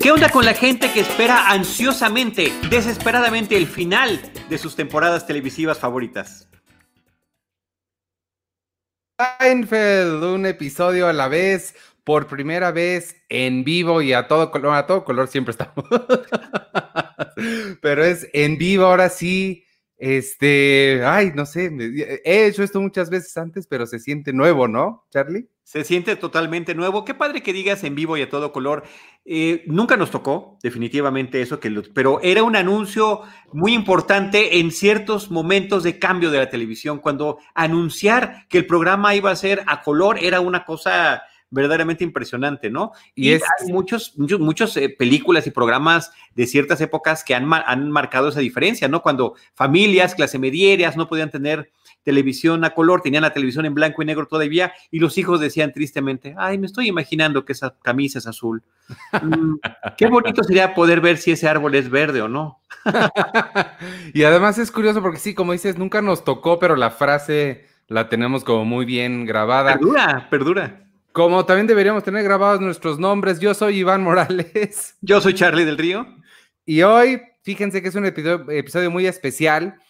¿Qué onda con la gente que espera ansiosamente, desesperadamente el final de sus temporadas televisivas favoritas? Seinfeld, un episodio a la vez, por primera vez en vivo y a todo color, a todo color siempre estamos. Pero es en vivo ahora sí. Este, ay, no sé, he hecho esto muchas veces antes, pero se siente nuevo, ¿no, Charlie? Se siente totalmente nuevo. Qué padre que digas en vivo y a todo color. Eh, nunca nos tocó, definitivamente, eso, que pero era un anuncio muy importante en ciertos momentos de cambio de la televisión. Cuando anunciar que el programa iba a ser a color era una cosa verdaderamente impresionante, ¿no? Y, es, hay muchos, muchos, muchas eh, películas y programas de ciertas épocas que han, han marcado esa diferencia, ¿no? Cuando familias, clase medieras no podían tener televisión a color, tenían la televisión en blanco y negro todavía, y los hijos decían tristemente, ay, me estoy imaginando que esa camisa es azul. Mm, qué bonito sería poder ver si ese árbol es verde o no. y además es curioso porque sí, como dices, nunca nos tocó, pero la frase la tenemos como muy bien grabada. Perdura, perdura. Como también deberíamos tener grabados nuestros nombres, yo soy Iván Morales. Yo soy Charlie del Río. Y hoy, fíjense que es un episodio, muy especial.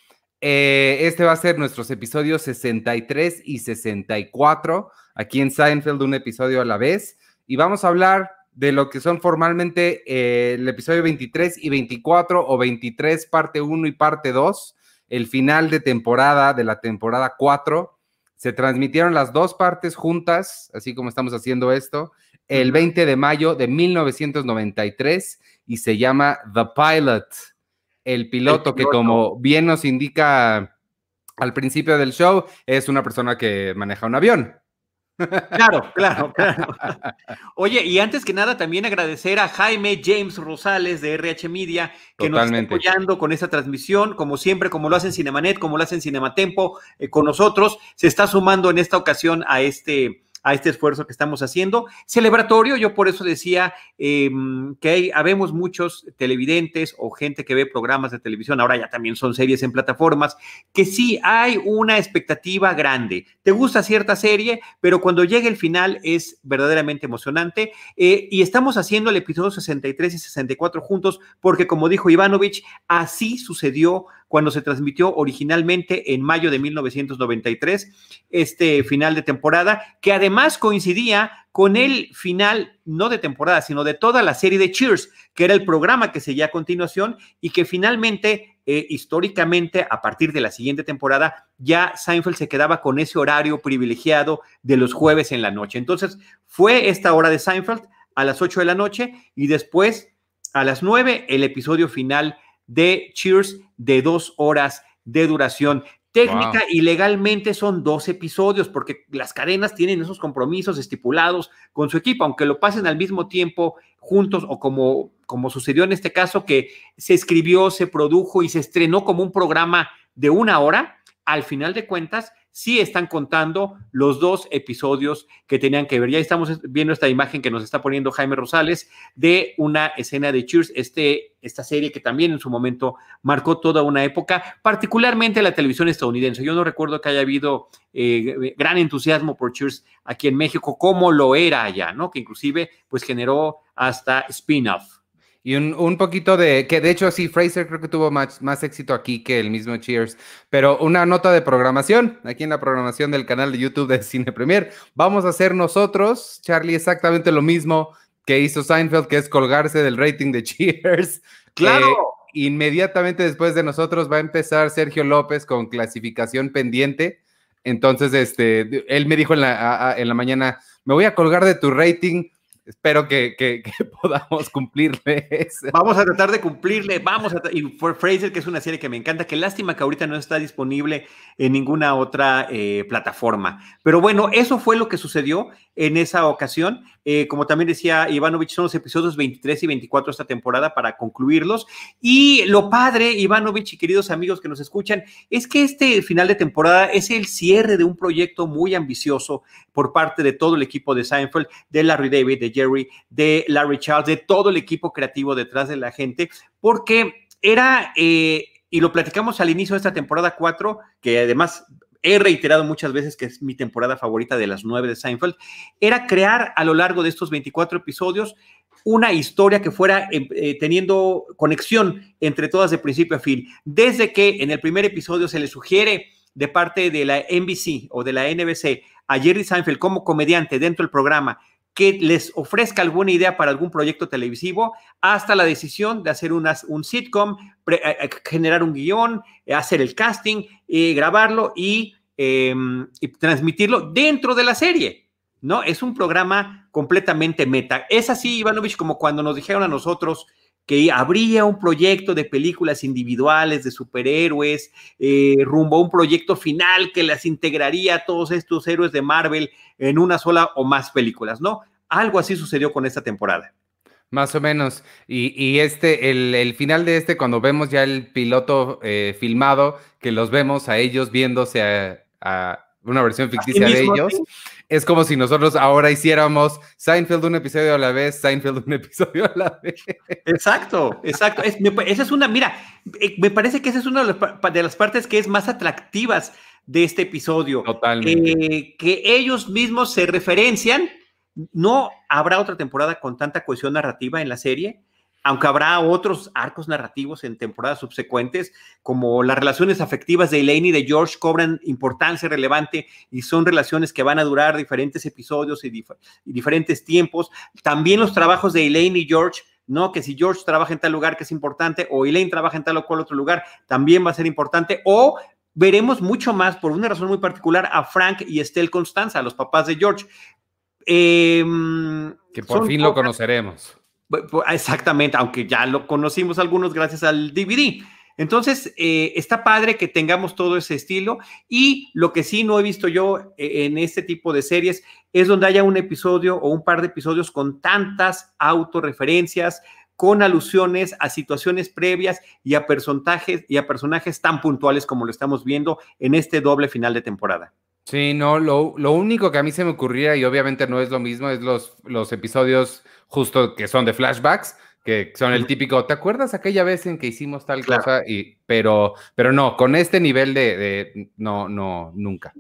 Eh, este va a ser nuestros episodios 63 y 64, aquí en Seinfeld, un episodio a la vez. Y vamos a hablar de lo que son formalmente eh, el episodio 23 y 24 o 23 parte 1 y parte 2, el final de temporada de la temporada 4 se transmitieron las dos partes juntas, así como estamos haciendo esto, el 20 de mayo de 1993 y se llama The Pilot, el piloto, que como bien nos indica al principio del show, es una persona que maneja un avión. Claro, claro, claro. Oye, y antes que nada, también agradecer a Jaime James Rosales de RH Media, que nos está apoyando con esta transmisión, como siempre, como lo hacen Cinemanet, como lo hacen Cinematempo, eh, con nosotros. Se está sumando en esta ocasión a este a este esfuerzo que estamos haciendo. Celebratorio, yo por eso decía em, que hay, habemos muchos televidentes o gente que ve programas de televisión, ahora ya también son series en plataformas, que sí hay una expectativa grande. Te gusta cierta serie, pero cuando llega el final es verdaderamente emocionante. Eh, y estamos haciendo el episodio 63 y 64 juntos porque, como dijo Ivanovich, así sucedió cuando se transmitió originalmente en mayo de 1993, este final de temporada, que además coincidía con el final, no de temporada, sino de toda la serie de Cheers, que era el programa que seguía a continuación y que finalmente, eh, históricamente, a partir de la siguiente temporada, ya Seinfeld se quedaba con ese horario privilegiado de los jueves en la noche. Entonces, fue esta hora de Seinfeld a las 8 de la noche y después a las 9 el episodio final de Cheers de dos horas de duración. Técnica y legalmente son dos episodios porque las cadenas tienen esos compromisos estipulados con su equipo, aunque lo pasen al mismo tiempo juntos o como, como sucedió en este caso que se escribió, se produjo y se estrenó como un programa de una hora, al final de cuentas sí están contando los dos episodios que tenían que ver. Ya estamos viendo esta imagen que nos está poniendo Jaime Rosales de una escena de Cheers, este, esta serie que también en su momento marcó toda una época, particularmente la televisión estadounidense. Yo no recuerdo que haya habido eh, gran entusiasmo por Cheers aquí en México, como lo era allá, ¿no? Que inclusive pues generó hasta spin-off. Y un, poquito de, que de hecho sí, Fraser creo que tuvo más, más, éxito aquí que el mismo Cheers, pero una nota de programación, aquí en la programación del canal de YouTube de Cine Premier, vamos a hacer nosotros, Charlie, exactamente lo mismo que hizo Seinfeld, que es colgarse del rating de Cheers. Claro. Eh, inmediatamente después de nosotros va a empezar Sergio López con clasificación pendiente. Entonces, este, él me dijo en la, en la mañana, me voy a colgar de tu rating espero que, podamos cumplirle. Vamos a tratar de cumplirle, vamos a y For Fraser, que es una serie que me encanta, que lástima que ahorita no está disponible en ninguna otra eh, plataforma. Pero bueno, eso fue lo que sucedió en esa ocasión. Eh, como también decía Ivanovich, son los episodios 23 y 24 esta temporada para concluirlos. Y lo padre, Ivanovich y queridos amigos que nos escuchan, es que este final de temporada es el cierre de un proyecto muy ambicioso por parte de todo el equipo de Seinfeld, de Larry David, de Jerry, de Larry Charles, de todo el equipo creativo detrás de la gente, porque era, eh, y lo platicamos al inicio de esta temporada 4, que además he reiterado muchas veces que es mi temporada favorita de las nueve de Seinfeld, era crear a lo largo de estos 24 episodios una historia que fuera eh, eh, teniendo conexión entre todas de principio a fin. Desde que en el primer episodio se le sugiere de parte de la NBC o de la NBC a Jerry Seinfeld como comediante dentro del programa que les ofrezca alguna idea para algún proyecto televisivo, hasta la decisión de hacer un sitcom, eh, generar un guion, hacer el casting, grabarlo y, em, y transmitirlo dentro de la serie. ¿no? Es un programa completamente meta. Es así, Ivanovich, como cuando nos dijeron a nosotros que habría un proyecto de películas individuales de superhéroes, eh, rumbo a un proyecto final que las integraría a todos estos héroes de Marvel en una sola o más películas, ¿no? Algo así sucedió con esta temporada. Más o menos. Y, este, el, final de este, cuando vemos ya el piloto eh, filmado, que los vemos a ellos viéndose a, una versión ficticia de ellos es como si nosotros ahora hiciéramos Seinfeld un episodio a la vez, Seinfeld un episodio a la vez. Exacto, exacto. esa es una, mira, eh, me parece que esa es una de las, partes que es más atractivas de este episodio. Totalmente. Eh, que ellos mismos se referencian. No habrá otra temporada con tanta cohesión narrativa en la serie aunque habrá otros arcos narrativos en temporadas subsecuentes, como las relaciones afectivas de Elaine y de George cobran importancia relevante y son relaciones que van a durar diferentes episodios y, diferentes tiempos. También los trabajos de Elaine y George ¿no? Que si George trabaja en tal lugar que es importante, o Elaine trabaja en tal o cual otro lugar, también va a ser importante, o veremos mucho más, por una razón muy particular, a Frank y Estelle Constanza, los papás de George. Em, que por fin lo conoceremos. Exactamente, aunque ya lo conocimos algunos gracias al DVD. Entonces, eh, está padre que tengamos todo ese estilo y lo que sí no he visto yo eh, en este tipo de series es donde haya un episodio o un par de episodios con tantas autorreferencias, con alusiones a situaciones previas y a personajes y a personajes tan puntuales como lo estamos viendo en este doble final de temporada. Sí, no, lo, lo único que a mí se me ocurría, y obviamente no es lo mismo, es los, los episodios justo que son de flashbacks, que son el típico, ¿te acuerdas aquella vez en que hicimos tal cosa? Y, pero, pero no, con este nivel de, no, no, nunca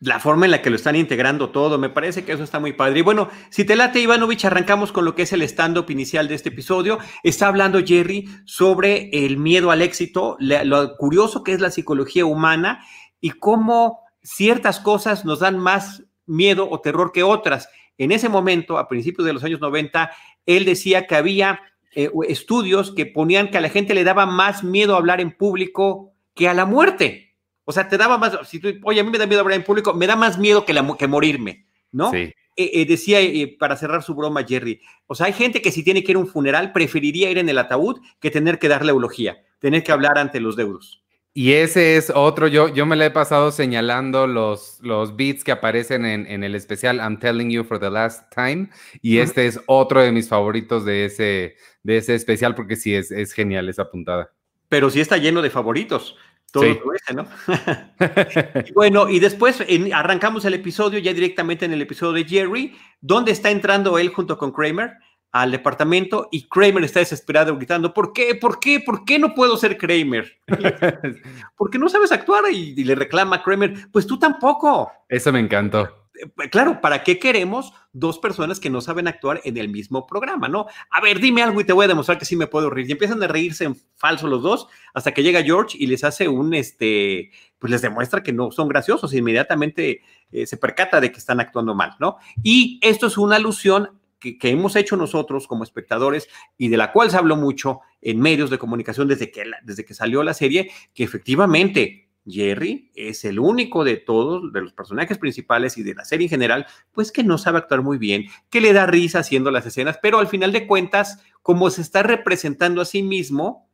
la forma en la que lo están integrando todo, me parece que eso está muy padre. Y bueno, si te late, Ivanovich, arrancamos con lo que es el stand-up inicial de este episodio. Está hablando Jerry sobre el miedo al éxito, lo curioso que es la psicología humana y cómo ciertas cosas nos dan más miedo o terror que otras. En ese momento, a principios de los años 90, él decía que había eh, estudios que ponían que a la gente le daba más miedo hablar en público que a la muerte. O sea, te daba más, si tú, oye, a mí me da miedo hablar en público, me da más miedo que, la, que morirme, ¿no? Sí. Eh, eh, decía para cerrar su broma Jerry, o sea, hay gente que si tiene que ir a un funeral preferiría ir en el ataúd que tener que darle eulogía, tener que hablar ante los deudos. Y ese es otro, yo, yo me le he pasado señalando los, los beats que aparecen en, el especial I'm Telling You for the Last Time. Y este es otro de mis favoritos de ese, de ese especial porque sí es, es genial esa puntada. Pero sí está lleno de favoritos. Todo ese, ¿no? bueno, y después arrancamos el episodio ya directamente en el episodio de Jerry, donde está entrando él junto con Kramer al departamento y Kramer está desesperado gritando, ¿por qué? ¿Por qué? ¿Por qué no puedo ser Kramer? Porque no sabes actuar y, le reclama a Kramer, pues tú tampoco. Eso me encantó. Eh, claro, ¿para qué queremos dos personas que no saben actuar en el mismo programa, no? A ver, dime algo y te voy a demostrar que sí me puedo reír. Y empiezan a reírse en falso los dos hasta que llega George y les hace un, este, pues les demuestra que no son graciosos. E inmediatamente eh, se percata de que están actuando mal, ¿no? Y esto es una alusión que, hemos hecho nosotros como espectadores y de la cual se habló mucho en medios de comunicación desde que, desde que salió la serie, que efectivamente Jerry es el único de todos, de los personajes principales y de la serie en general, pues que no sabe actuar muy bien, que le da risa haciendo las escenas, pero al final de cuentas, como se está representando a sí mismo,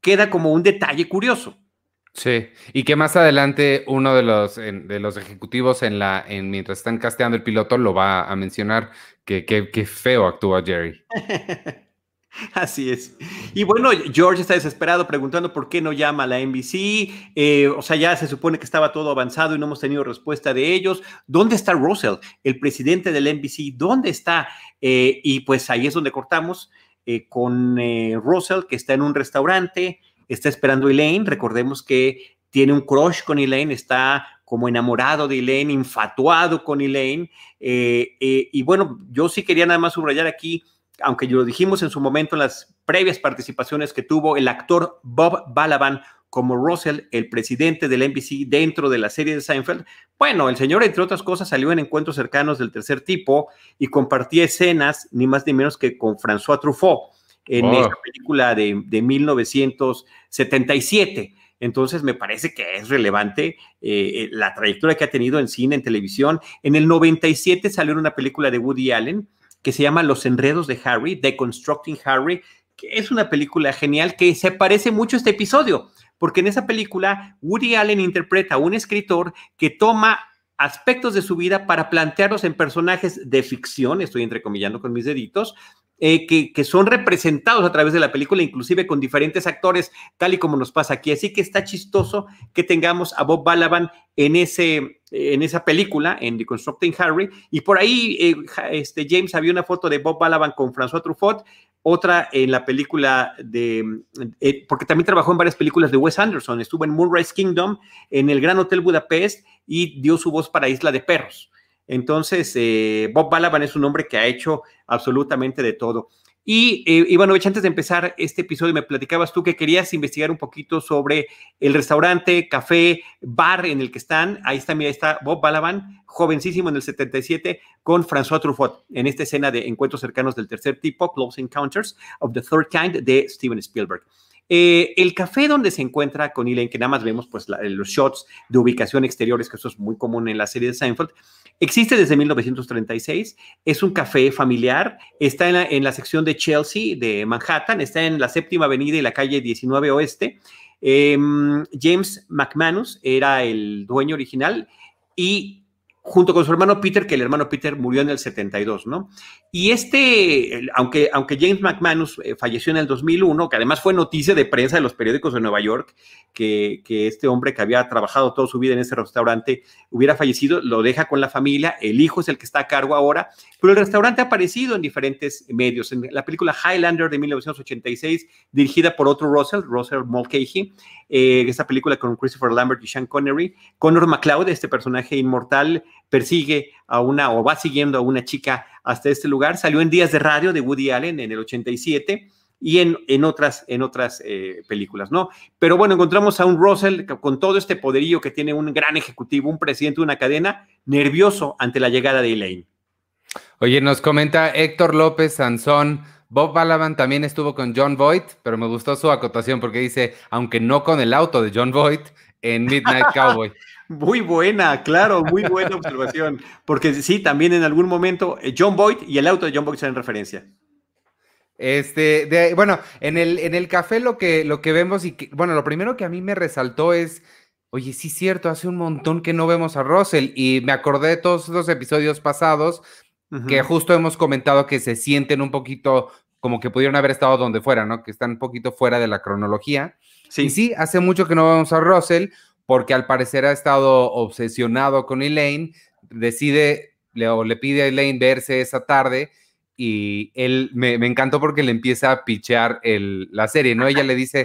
queda como un detalle curioso. Sí, y que más adelante uno de los, de los ejecutivos en la, en, mientras están casteando el piloto lo va a mencionar, que, que, feo actúa Jerry. Así es. Y bueno, George está desesperado preguntando por qué no llama a la NBC. Eh, o sea, ya se supone que estaba todo avanzado y no hemos tenido respuesta de ellos. ¿Dónde está Russell, el presidente del NBC? ¿Dónde está? Eh, y pues ahí es donde cortamos eh, con Russell, que está en un restaurante está esperando Elaine. Recordemos que tiene un crush con Elaine, está como enamorado de Elaine, infatuado con Elaine. Eh, eh, y bueno, yo sí quería nada más subrayar aquí, aunque lo dijimos en su momento en las previas participaciones que tuvo el actor Bob Balaban como Russell, el presidente del NBC dentro de la serie de Seinfeld. Bueno, el señor, entre otras cosas, salió en encuentros cercanos del tercer tipo y compartía escenas, ni más ni menos que con François Truffaut en esta película de, de 1977. Entonces, me parece que es relevante eh, la trayectoria que ha tenido en cine, en televisión. En el 97 salió una película de Woody Allen que se llama Los Enredos de Harry, Deconstructing Harry, que es una película genial que se parece mucho a este episodio, porque en esa película Woody Allen interpreta a un escritor que toma aspectos de su vida para plantearlos en personajes de ficción, estoy entrecomillando con mis deditos, eh, que, son representados a través de la película, inclusive con diferentes actores, tal y como nos pasa aquí. Así que está chistoso que tengamos a Bob Balaban en, ese, en esa película, en The Constructing Harry, y por ahí, eh, este, James, había una foto de Bob Balaban con François Truffaut, otra en la película de, eh, porque también trabajó en varias películas de Wes Anderson, estuvo en Moonrise Kingdom, en el Gran Hotel Budapest y dio su voz para Isla de Perros. Entonces, eh, Bob Balaban es un hombre que ha hecho absolutamente de todo. Y eh, Ivanovich, antes de empezar este episodio, me platicabas tú que querías investigar un poquito sobre el restaurante, café, bar en el que están. Ahí está, mira, ahí está Bob Balaban, jovencísimo en el 77, con François Truffaut, en esta escena de encuentros cercanos del tercer tipo, Close Encounters of the Third Kind, de Steven Spielberg. Eh, el café donde se encuentra con Elaine, que nada más vemos pues los shots de ubicación exteriores, que eso es muy común en la serie de Seinfeld, existe desde 1936, es un café familiar, está en la, sección de Chelsea de Manhattan, está en la séptima avenida y la calle 19 Oeste. Em, James McManus era el dueño original y junto con su hermano Peter, que el hermano Peter murió en el 72, ¿no? Y este, aunque, aunque James McManus eh, falleció en el 2001, que además fue noticia de prensa de los periódicos de Nueva York, que, que, este hombre que había trabajado toda su vida en ese restaurante hubiera fallecido, lo deja con la familia, el hijo es el que está a cargo ahora, pero el restaurante ha aparecido en diferentes medios. En la película Highlander de 1986, dirigida por otro Russell, Russell Mulcahy, eh, esta película con Christopher Lambert y Sean Connery, Connor McLeod, este personaje inmortal, persigue a una o va siguiendo a una chica hasta este lugar. Salió en Días de Radio de Woody Allen en el 87 y en, en otras, en otras eh, películas, ¿no? Pero bueno, encontramos a un Russell con todo este poderío que tiene un gran ejecutivo, un presidente de una cadena, nervioso ante la llegada de Elaine. Oye, nos comenta Héctor López Sansón. Bob Balaban también estuvo con John Voight, pero me gustó su acotación porque dice, aunque no con el auto de John Voight, en Midnight Cowboy. Muy buena, claro, muy buena observación. Porque sí, también en algún momento eh, John Boyd y el auto de John Boyd en referencia. Este, bueno, en el, en el café lo que, lo que vemos y que, bueno, lo primero que a mí me resaltó es, oye, sí es cierto, hace un montón que no vemos a Russell y me acordé de todos los episodios pasados que justo hemos comentado que se sienten un poquito como que pudieron haber estado donde fuera, ¿no? Que están un poquito fuera de la cronología. Sí. Y sí, hace mucho que no vemos a Russell porque al parecer ha estado obsesionado con Elaine, decide le, o le pide a Elaine verse esa tarde y él me, encantó porque le empieza a pichear el, la serie, ¿no? Ella le dice,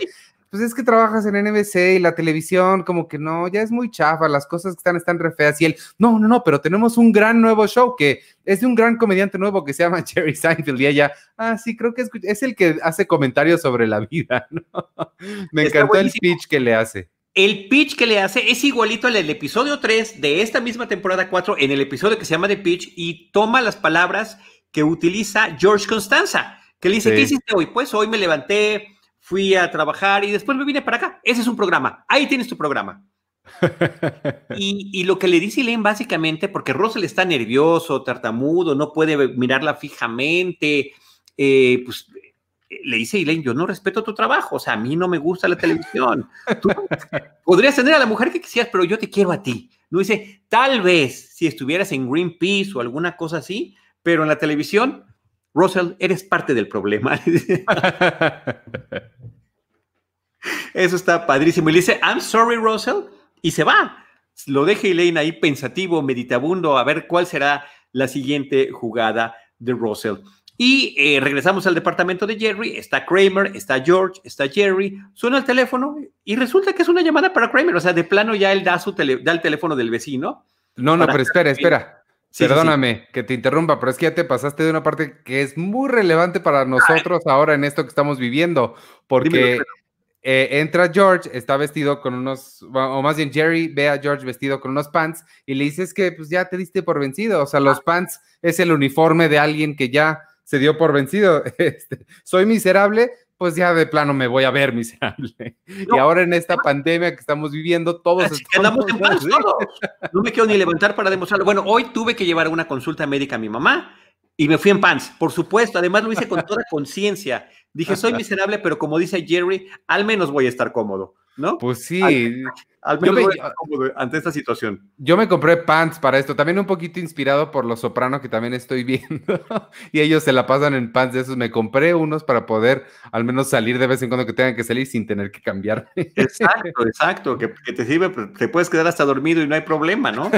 pues es que trabajas en NBC y la televisión, como que no, ya es muy chafa, las cosas que están están re feas. Y él, no, no, no, pero tenemos un gran nuevo show que es de un gran comediante nuevo que se llama Jerry Seinfeld. Y ella, ah, sí, creo que es, es el que hace comentarios sobre la vida, ¿no? Me encantó el speech que le hace. El pitch que le hace es igualito al del episodio 3 de esta misma temporada 4, en el episodio que se llama The Pitch, y toma las palabras que utiliza George Constanza, que le dice, ¿qué hiciste hoy? Pues hoy me levanté, fui a trabajar y después me vine para acá. Ese es un programa. Ahí tienes tu programa. y, lo que le dice Elaine básicamente, porque Russell está nervioso, tartamudo, no puede mirarla fijamente, eh, pues le dice Elaine, yo no respeto tu trabajo, o sea, a mí no me gusta la televisión. Tú podrías tener a la mujer que quisieras, pero yo te quiero a ti. No dice, tal vez si estuvieras en Greenpeace o alguna cosa así, pero en la televisión, Russell, eres parte del problema. Eso está padrísimo. Y le dice, I'm sorry, Russell, y se va. Lo deja Elaine ahí pensativo, meditabundo, a ver cuál será la siguiente jugada de Russell. Y eh, regresamos al departamento de Jerry, está Kramer, está George, está Jerry, suena el teléfono y resulta que es una llamada para Kramer, o sea, de plano ya él da, su da el teléfono del vecino. No, no, pero espera, espera. Perdóname que te interrumpa, pero es que ya te pasaste de una parte que es muy relevante para nosotros ahora en esto que estamos viviendo, porque eh, entra George, está vestido con unos, o más bien Jerry ve a George vestido con unos pants y le dices que pues ya te diste por vencido, o sea, los pants es el uniforme de alguien que ya se dio por vencido. Este, soy miserable, pues ya de plano me voy a ver miserable. Y ahora en esta pandemia que estamos viviendo, todos estamos en paz, todos. No me quiero ni levantar para demostrarlo. Bueno, hoy tuve que llevar una consulta médica a mi mamá y me fui en pants, por supuesto. Además lo hice con toda conciencia. Dije, soy miserable, pero como dice Jerry, al menos voy a estar cómodo, ¿no? Pues sí. Al menos ante esta situación. Yo me compré pants para esto, también un poquito inspirado por Los Soprano que también estoy viendo, y ellos se la pasan en pants de esos. Me compré unos para poder al menos salir de vez en cuando que tengan que salir sin tener que cambiar. Exacto, exacto, que, te sirve, pues, te puedes quedar hasta dormido y no hay problema, ¿no?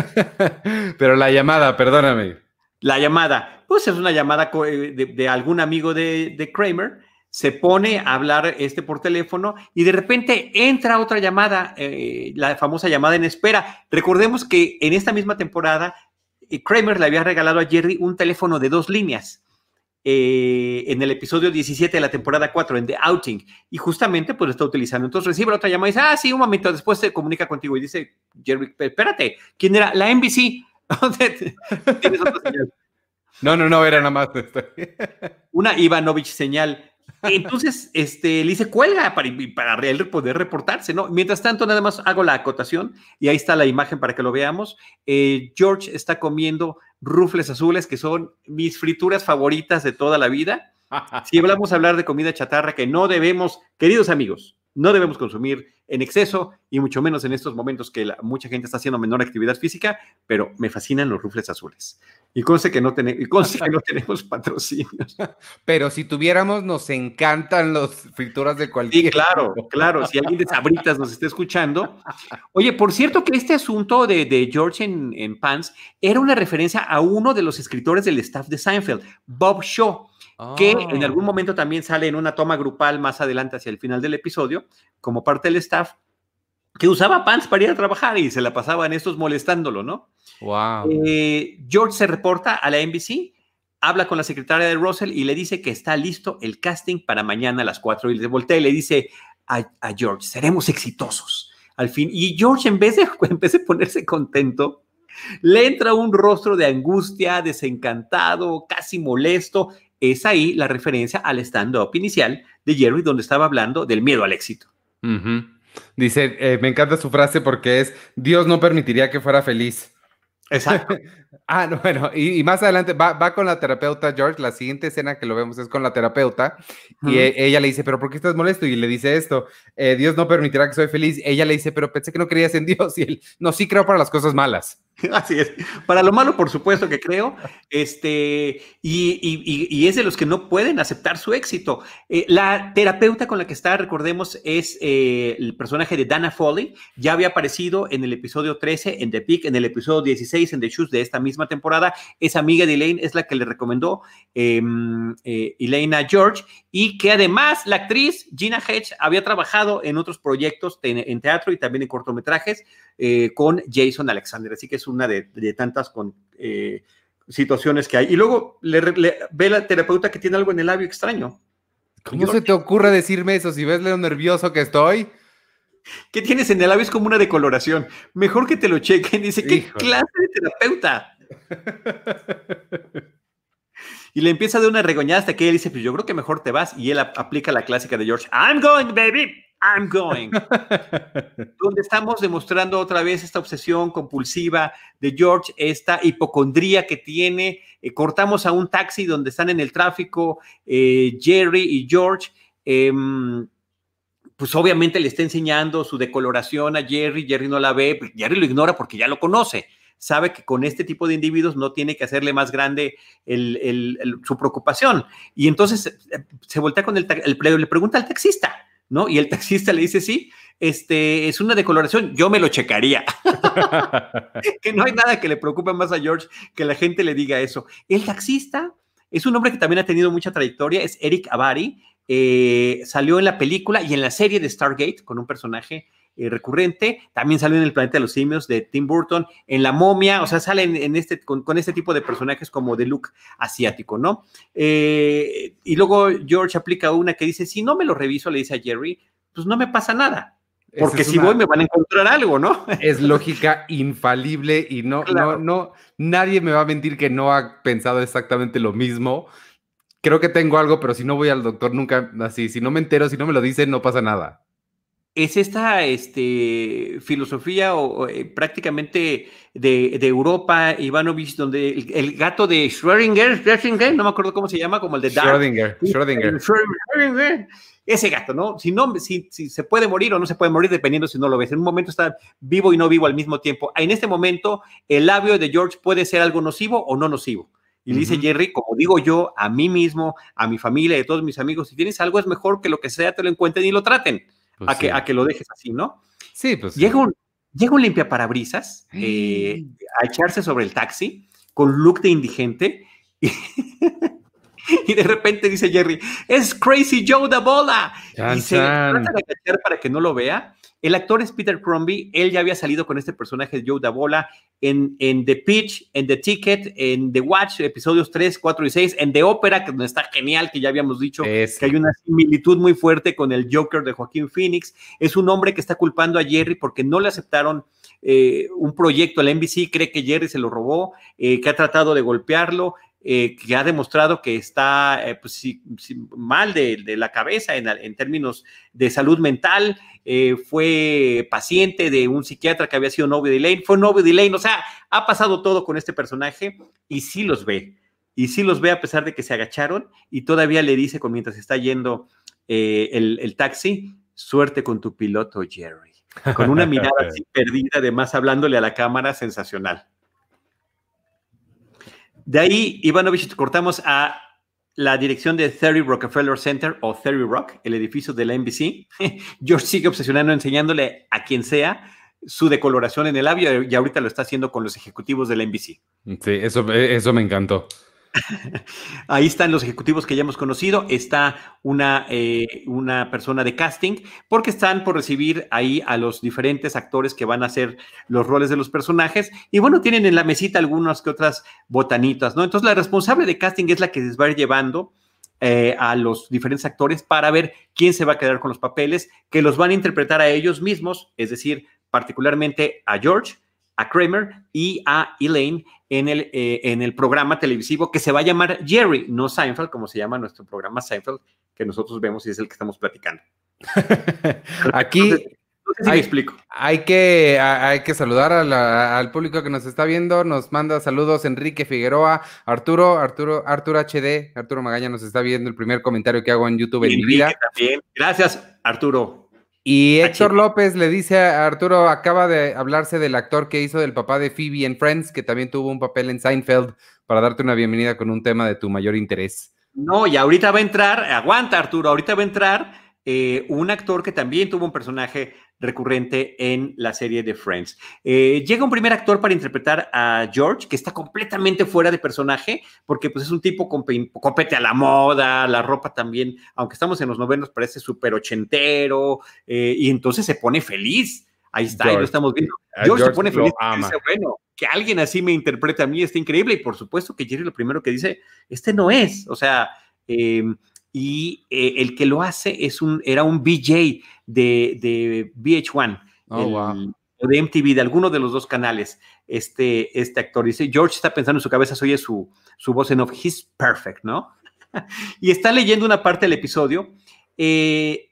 Pero la llamada, perdóname. La llamada, pues es una llamada eh, de, algún amigo de, de Kramer se pone a hablar este por teléfono y de repente entra otra llamada, eh, la famosa llamada en espera. Recordemos que en esta misma temporada, eh, Kramer le había regalado a Jerry un teléfono de dos líneas. Eh, en el episodio 17 de la temporada 4, en The Outing, y justamente pues lo está utilizando. Entonces recibe otra llamada y dice, ah, sí, un momento, después se comunica contigo y dice, Jerry, espérate, ¿quién era? La NBC. No, no, no, era nada más. Una Ivanovich señal. Entonces, este, le dice, cuelga para, para él poder reportarse, ¿no? Mientras tanto, nada más hago la acotación y ahí está la imagen para que lo veamos. Eh, George está comiendo rufles azules, que son mis frituras favoritas de toda la vida. Si hablamos a hablar de comida chatarra que no debemos, queridos amigos, no debemos consumir en exceso y mucho menos en estos momentos que mucha gente está haciendo menor actividad física, pero me fascinan los rufles azules. Y conste que no, y que no tenemos patrocinios. Pero si tuviéramos, nos encantan los frituras de cualquier. Sí, claro, claro. Si alguien de Sabritas nos está escuchando. Oye, por cierto que este asunto de, George en, en Pants era una referencia a uno de los escritores del staff de Seinfeld, Bob Shaw que en algún ah. momento también sale en una toma grupal más adelante hacia el final del episodio, como parte del staff, que usaba pants para ir a trabajar y se la pasaban estos molestándolo, ¿no? Wow. Eh, George se reporta a la NBC, habla con la secretaria de Russell y le dice que está listo el casting para mañana a las 4 y le voltea y le dice a, George, seremos exitosos al fin. Y George, en vez de, en vez de ponerse contento, le entra un rostro de angustia, desencantado, casi molesto, es ahí la referencia al stand-up inicial de Jerry, donde estaba hablando del miedo al éxito. Dice, eh, me encanta su frase porque es, Dios no permitiría que fuera feliz. Exacto. ah, no, bueno, y, más adelante va, con la terapeuta George, la siguiente escena que lo vemos es con la terapeuta, y e, ella le dice, pero ¿por qué estás molesto? Y le dice esto, eh, Dios no permitirá que soy feliz. Ella le dice, pero pensé que no creías en Dios, y él, no, sí creo para las cosas malas. Así es. Para lo malo, por supuesto que creo. Este, y, es de los que no pueden aceptar su éxito. Eh, la terapeuta con la que está, recordemos, es eh, el personaje de Dana Foley. Ya había aparecido en el episodio 13 en The Peak, en el episodio 16 en The Shoes de esta misma temporada. Es amiga de Elaine, es la que le recomendó eh, Elaine a George. Y que además la actriz Gina Hedge había trabajado en otros proyectos en, teatro y también en cortometrajes con Jason Alexander. Así que es una de, tantas con, eh, situaciones que hay. Y luego le, ve la terapeuta que tiene algo en el labio extraño. ¿Cómo se te ocurre decirme eso si ves lo nervioso que estoy? ¿Qué tienes en el labio? Es como una decoloración. Mejor que te lo chequen. Dice, ¿qué clase de terapeuta? y le empieza dar una regoñada hasta que él dice, pues yo creo que mejor te vas. Y él aplica la clásica de George, I'm going, baby. I'm going. Donde estamos demostrando otra vez esta obsesión compulsiva de George, esta hipocondría que tiene. Eh, cortamos a un taxi donde están en el tráfico eh, Jerry y George. Em, pues obviamente le está enseñando su decoloración a Jerry. Jerry no la ve, pues, Jerry lo ignora porque ya lo conoce. Sabe que con este tipo de individuos no tiene que hacerle más grande su preocupación. Y entonces eh, se voltea con el, le pregunta al taxista ¿no? Y el taxista le dice, sí, este, es una decoloración, yo me lo checaría. que no hay nada que le preocupe más a George que la gente le diga eso. El taxista Es un hombre que también ha tenido mucha trayectoria, es Eric Avari. Eh, salió en la película y en la serie de Stargate con un personaje eh, recurrente. También salió en El Planeta de los Simios de Tim Burton, en La Momia, o sea, sale en, este, con, este tipo de personajes como de look asiático, ¿no? Eh, y luego George aplica una que dice, si no me lo reviso, le dice a Jerry, pues no me pasa nada. Porque si voy me van a encontrar algo, ¿no? Es lógica infalible y no, no, no, nadie me va a mentir que no ha pensado exactamente lo mismo. Creo que tengo algo, pero si no voy al doctor nunca, así, si no me entero, si no me lo dicen, no pasa nada. Es esta este, filosofía o, eh, prácticamente de, Europa, Ivanovich, donde el, gato de Schrödinger, Schrödinger, no me acuerdo cómo se llama, como el de Dark. Schrödinger, Schrödinger ese gato, ¿no? Si, no si, si, se puede morir o no se puede morir dependiendo si no lo ves. En un momento está vivo y no vivo al mismo tiempo. En este momento, el labio de George puede ser algo nocivo o no nocivo. Y dice Jerry, como digo yo, a mí mismo, a mi familia y a todos mis amigos, si tienes algo es mejor que lo que sea te lo encuentren y lo traten, pues a, que, a que lo dejes así, ¿no? Sí, pues. Llega un, llega un limpiaparabrisas eh, a echarse sobre el taxi con look de indigente. Y y de repente dice Jerry, es Crazy Joe da bola. y se trata de cachar para que no lo vea. El actor es Peter Crombie, él ya había salido con este personaje de Joe da bola en, en The Pitch, en The Ticket, en The Watch, episodios 3, 4 y 6, en The Opera, que está genial, que ya habíamos dicho que hay una similitud muy fuerte con el Joker de Joaquín Phoenix. Es un hombre que está culpando a Jerry porque no le aceptaron eh, un proyecto, la NBC cree que Jerry se lo robó, eh, que ha tratado de golpearlo, eh, que ha demostrado que está eh, pues, mal de, la cabeza en, términos de salud mental, eh, fue paciente de un psiquiatra que había sido novio de Elaine, fue novio de Elaine, o sea, ha pasado todo con este personaje y sí los ve, y sí los ve a pesar de que se agacharon y todavía le dice mientras está yendo el, el taxi, suerte con tu piloto Jerry, con una mirada así perdida, además hablándole a la cámara, sensacional. De ahí, Ivanovich, cortamos a la dirección de Theory Rockefeller Center o Theory Rock, el edificio de la NBC. George sigue obsesionando enseñándole a quien sea su decoloración en el labio y ahorita lo está haciendo con los ejecutivos de la NBC. Sí, eso, eso me encantó. Ahí están los ejecutivos que ya hemos conocido. Está una, eh, una persona de casting, porque están por recibir ahí a los diferentes actores que van a hacer los roles de los personajes. Y bueno, tienen en la mesita algunas que otras botanitas, ¿no? Entonces, la responsable de casting es la que les va a ir llevando eh, a los diferentes actores para ver quién se va a quedar con los papeles, que los van a interpretar a ellos mismos, es decir, particularmente a George, a Kramer y a Elaine en el, eh, en el programa televisivo que se va a llamar Jerry, no Seinfeld, como se llama nuestro programa Seinfeld, que nosotros vemos y es el que estamos platicando. Aquí hay, explico. Hay que, hay que saludar al público que nos está viendo. Nos manda saludos Enrique Figueroa, Arturo, Arturo, Arturo HD, Arturo Magaña nos está viendo el primer comentario que hago en YouTube en mi vida. También. Gracias, Arturo. Y Héctor López le dice a Arturo, acaba de hablarse del actor que hizo del papá de Phoebe en Friends, que también tuvo un papel en Seinfeld, para darte una bienvenida con un tema de tu mayor interés. No, y ahorita va a entrar, aguanta Arturo, ahorita va a entrar eh, un actor que también tuvo un personaje recurrente en la serie de Friends. Eh, llega un primer actor para interpretar a George, que está completamente fuera de personaje, porque pues es un tipo compete a la moda, la ropa también, aunque estamos en los novenos, parece súper ochentero, eh, y entonces se pone feliz. Ahí está, ahí lo estamos viendo. George, se pone feliz y dice, bueno, que alguien así me interprete a mí está increíble, y por supuesto que Jerry lo primero que dice, este no es, o sea, eh, y eh, el que lo hace es un, era un BJ de, de VH1 o de MTV, de alguno de los dos canales, este, este actor. Dice, George está pensando en su cabeza, oye su, su voz en off, he's perfect, ¿no? y está leyendo una parte del episodio. Eh,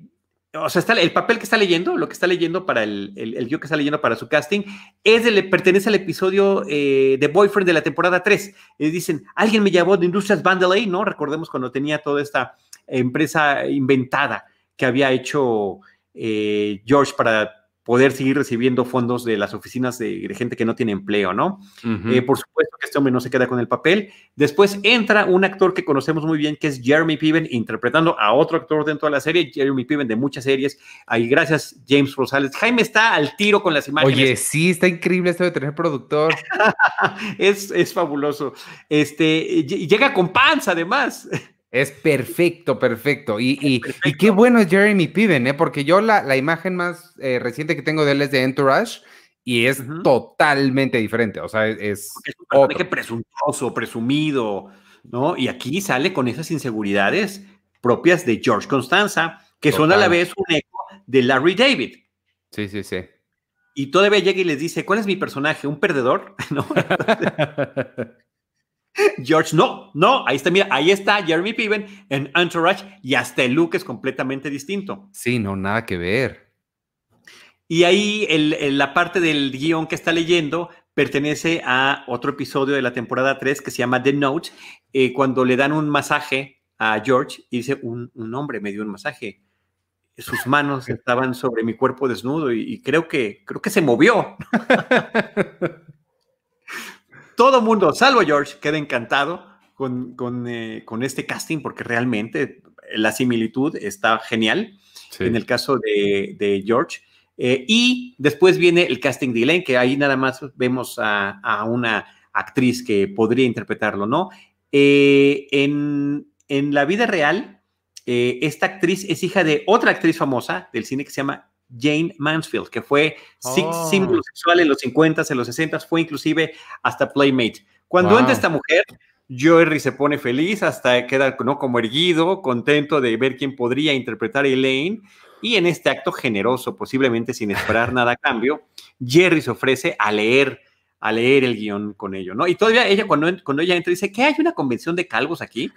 o sea, está, el papel que está leyendo, lo que está leyendo para el, el, el que está leyendo para su casting, es de, le pertenece al episodio eh, de Boyfriend de la temporada 3. Y dicen, alguien me llamó de Industrias Vandelay, ¿no? Recordemos cuando tenía toda esta empresa inventada que había hecho eh, George para poder seguir recibiendo fondos de las oficinas de, gente que no tiene empleo, ¿no? Eh, por supuesto que este hombre no se queda con el papel. Después entra un actor que conocemos muy bien, que es Jeremy Piven, interpretando a otro actor dentro de la serie, Jeremy Piven de muchas series. Ahí, gracias, James Rosales. Jaime está al tiro con las imágenes. Oye, sí, está increíble esto de tener productor. es, es fabuloso. Este, llega con panza, además. Es perfecto, perfecto. Y, y, qué bueno es Jeremy Piven, ¿eh? porque yo la, la imagen más eh, reciente que tengo de él es de Entourage y es totalmente diferente. O sea, es. Es un personaje presuntuoso, presumido, ¿no? Y aquí sale con esas inseguridades propias de George Constanza, que son a la vez un eco de Larry David. Sí, sí, sí. Y todavía llega y les dice: ¿Cuál es mi personaje? ¿Un perdedor? ¿No? George, no, no, ahí está, mira, ahí está Jeremy Piven en Entourage y hasta el look es completamente distinto. Sí, no, nada que ver. Y ahí la parte del guion que está leyendo pertenece a otro episodio de la temporada 3 que se llama The Note, eh, cuando le dan un masaje a George y dice, un, hombre me dio un masaje. Sus manos estaban sobre mi cuerpo desnudo y, y creo que creo que se movió. todo mundo, salvo George, queda encantado con, eh, este casting porque realmente la similitud está genial en el caso de, George. Eh, y después viene el casting de Elaine, que ahí nada más vemos a, una actriz que podría interpretarlo, ¿no? Eh, en, en, la vida real, esta actriz es hija de otra actriz famosa del cine que se llama Jane Mansfield, que fue oh. símbolo sexual en los 50, en los 60, fue inclusive hasta Playmate. Cuando entra esta mujer, Jerry se pone feliz, hasta queda ¿no? como erguido, contento de ver quién podría interpretar a Elaine. Y en este acto generoso, posiblemente sin esperar nada a cambio, Jerry se ofrece a leer a leer el guion con ello, ¿no? Y todavía ella, cuando, cuando ella entra, dice, ¿qué hay una convención de calvos aquí?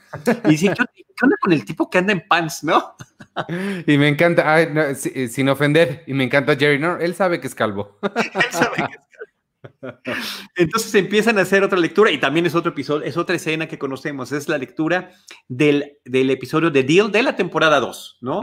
Y dice, ¿qué, onda con el tipo que anda en pants, no? Y me encanta, eh, sin ofender, y me encanta Jerry, no, él sabe que es calvo. él sabe que es calvo. Entonces empiezan a hacer otra lectura y también es otro episodio, es otra escena que conocemos, es la lectura del, del episodio de Deal de la temporada 2, ¿no?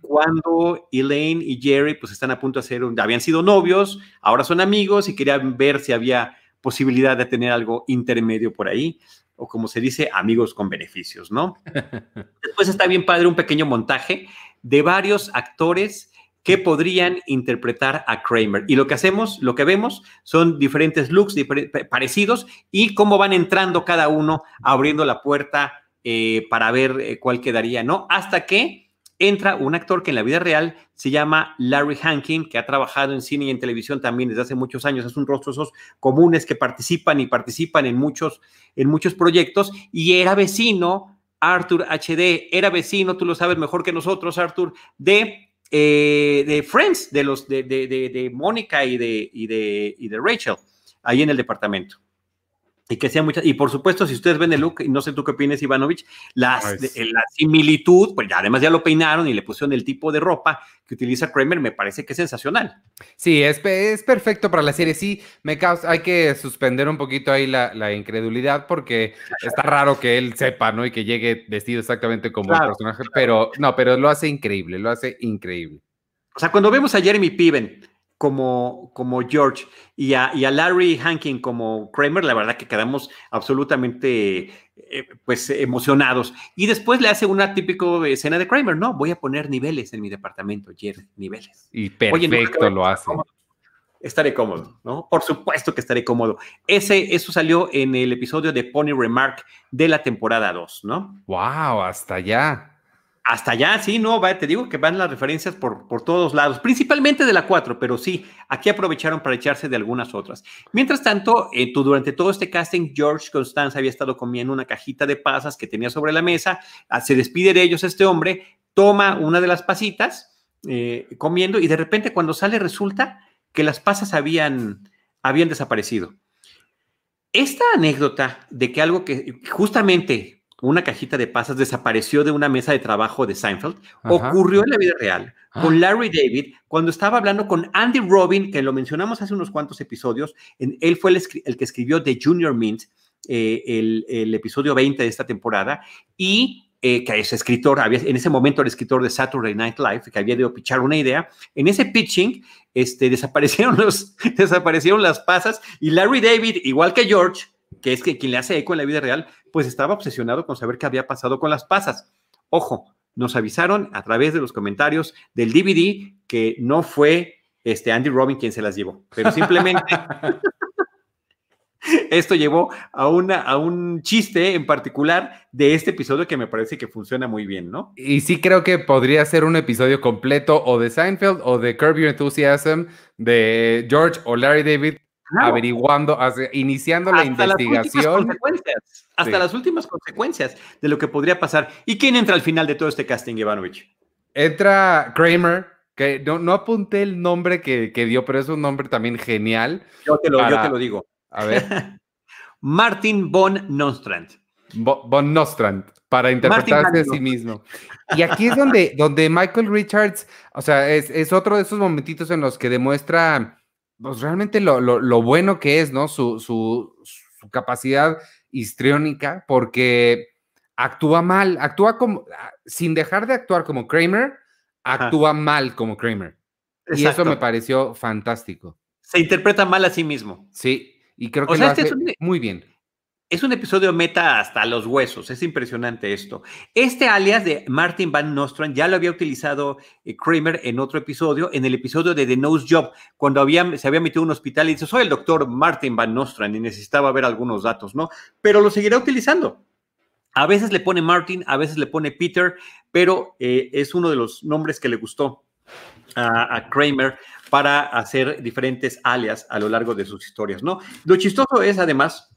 Cuando Elaine y Jerry pues están a punto de hacer, habían sido novios, ahora son amigos y querían ver si había posibilidad de tener algo intermedio por ahí, o como se dice, amigos con beneficios, ¿no? Después está bien padre un pequeño montaje de varios actores que podrían interpretar a Kramer. Y lo que hacemos, lo que vemos, son diferentes looks parecidos y cómo van entrando cada uno abriendo la puerta eh, para ver eh, cuál quedaría, ¿no? Hasta que entra un actor que en la vida real se llama Larry Hankin, que ha trabajado en cine y en televisión también desde hace muchos años. Es un rostro esos comunes que participan y participan en muchos, en muchos proyectos y era vecino. Arthur HD era vecino, tú lo sabes mejor que nosotros, Arthur, de eh, de Friends, de los de, de, de, Mónica y de, y, de, y de Rachel, ahí en el departamento. Y que sea muchas, y por supuesto, si ustedes ven el look, y no sé tú qué opinas, Ivanovich, las, la similitud, pues además ya lo peinaron y le pusieron el tipo de ropa que utiliza Kramer, me parece que es sensacional. Sí, es, es perfecto para la serie. Sí, me causa, hay que suspender un poquito ahí la, la, incredulidad porque está raro que él sepa, ¿no? Y que llegue vestido exactamente como el personaje, pero no, pero lo hace increíble, lo hace increíble. O sea, cuando vemos a Jeremy Piven como, como George y a, y a, Larry Hankin como Kramer, la verdad que quedamos absolutamente eh, pues emocionados. Y después le hace una típica escena de Kramer, no, voy a poner niveles en mi departamento, Jerry, niveles. Y perfecto lo hace. Estaré cómodo, ¿no? Por supuesto que estaré cómodo. Ese, eso salió en el episodio de Pony Remark de la temporada 2, ¿no? Wow, hasta allá. Hasta allá, sí, no, te digo que van las referencias por, por todos lados, principalmente de la 4, pero sí, aquí aprovecharon para echarse de algunas otras. Mientras tanto, eh, durante todo este casting, George Constanza había estado comiendo una cajita de pasas que tenía sobre la mesa, ah, se despide de ellos este hombre, toma una de las pasitas, eh, comiendo, y de repente cuando sale resulta que las pasas habían, habían desaparecido. Esta anécdota de que algo que justamente una cajita de pasas desapareció de una mesa de trabajo de Seinfeld. Ocurrió en la vida real con ah. Larry David cuando estaba hablando con Andy Robin, que lo mencionamos hace unos cuantos episodios. él fue el, que escribió The Junior Mint, eh, el, episodio 20 de esta temporada. Y eh, que es escritor, había, en ese momento era escritor de Saturday Night Live, que había de pichar una idea. En ese pitching este, desaparecieron, los, desaparecieron las pasas y Larry David, igual que George, que es que quien le hace eco en la vida real, pues estaba obsesionado con saber qué había pasado con las pasas. Ojo, nos avisaron a través de los comentarios del DVD que no fue este Andy Robin quien se las llevó, pero simplemente esto llevó a, una, a un chiste en particular de este episodio que me parece que funciona muy bien, ¿no? Y sí creo que podría ser un episodio completo o de Seinfeld o de Curb Your Enthusiasm de George o Larry David averiguando, iniciando la investigación. hasta las últimas consecuencias de lo que podría pasar. ¿Y quién entra al final de todo este casting, Ivanovich? Entra Kramer, que no, apunté el nombre que, dio, pero es un nombre también genial. Yo te lo, yo te lo digo. A ver. Martin von Nostrand. von Nostrand, para interpretarse a sí mismo. Y aquí es donde, donde Michael Richards, o sea, es, es otro de esos momentitos en los que demuestra pues realmente lo, bueno que es, ¿no? Su, su, capacidad histriónica, porque actúa mal, actúa como, ah, sin dejar de actuar como Kramer, actúa mal como Kramer. Y eso me pareció fantástico. Se interpreta mal a sí mismo. Sí, y creo que lo este hace muy bien es un episodio meta hasta los huesos, es impresionante esto. Este alias de Martin Van Nostrand ya lo había utilizado eh, Kramer en otro episodio, en el episodio de The Nose Job, cuando se había metido a un hospital y dice, soy el doctor Martin Van Nostrand y necesitaba ver algunos datos, ¿no? Pero lo seguirá utilizando. A veces le pone Martin, a veces le pone Peter, pero eh, es uno de los nombres que le gustó a, a Kramer para hacer diferentes alias a lo largo de sus historias, ¿no? Lo chistoso es además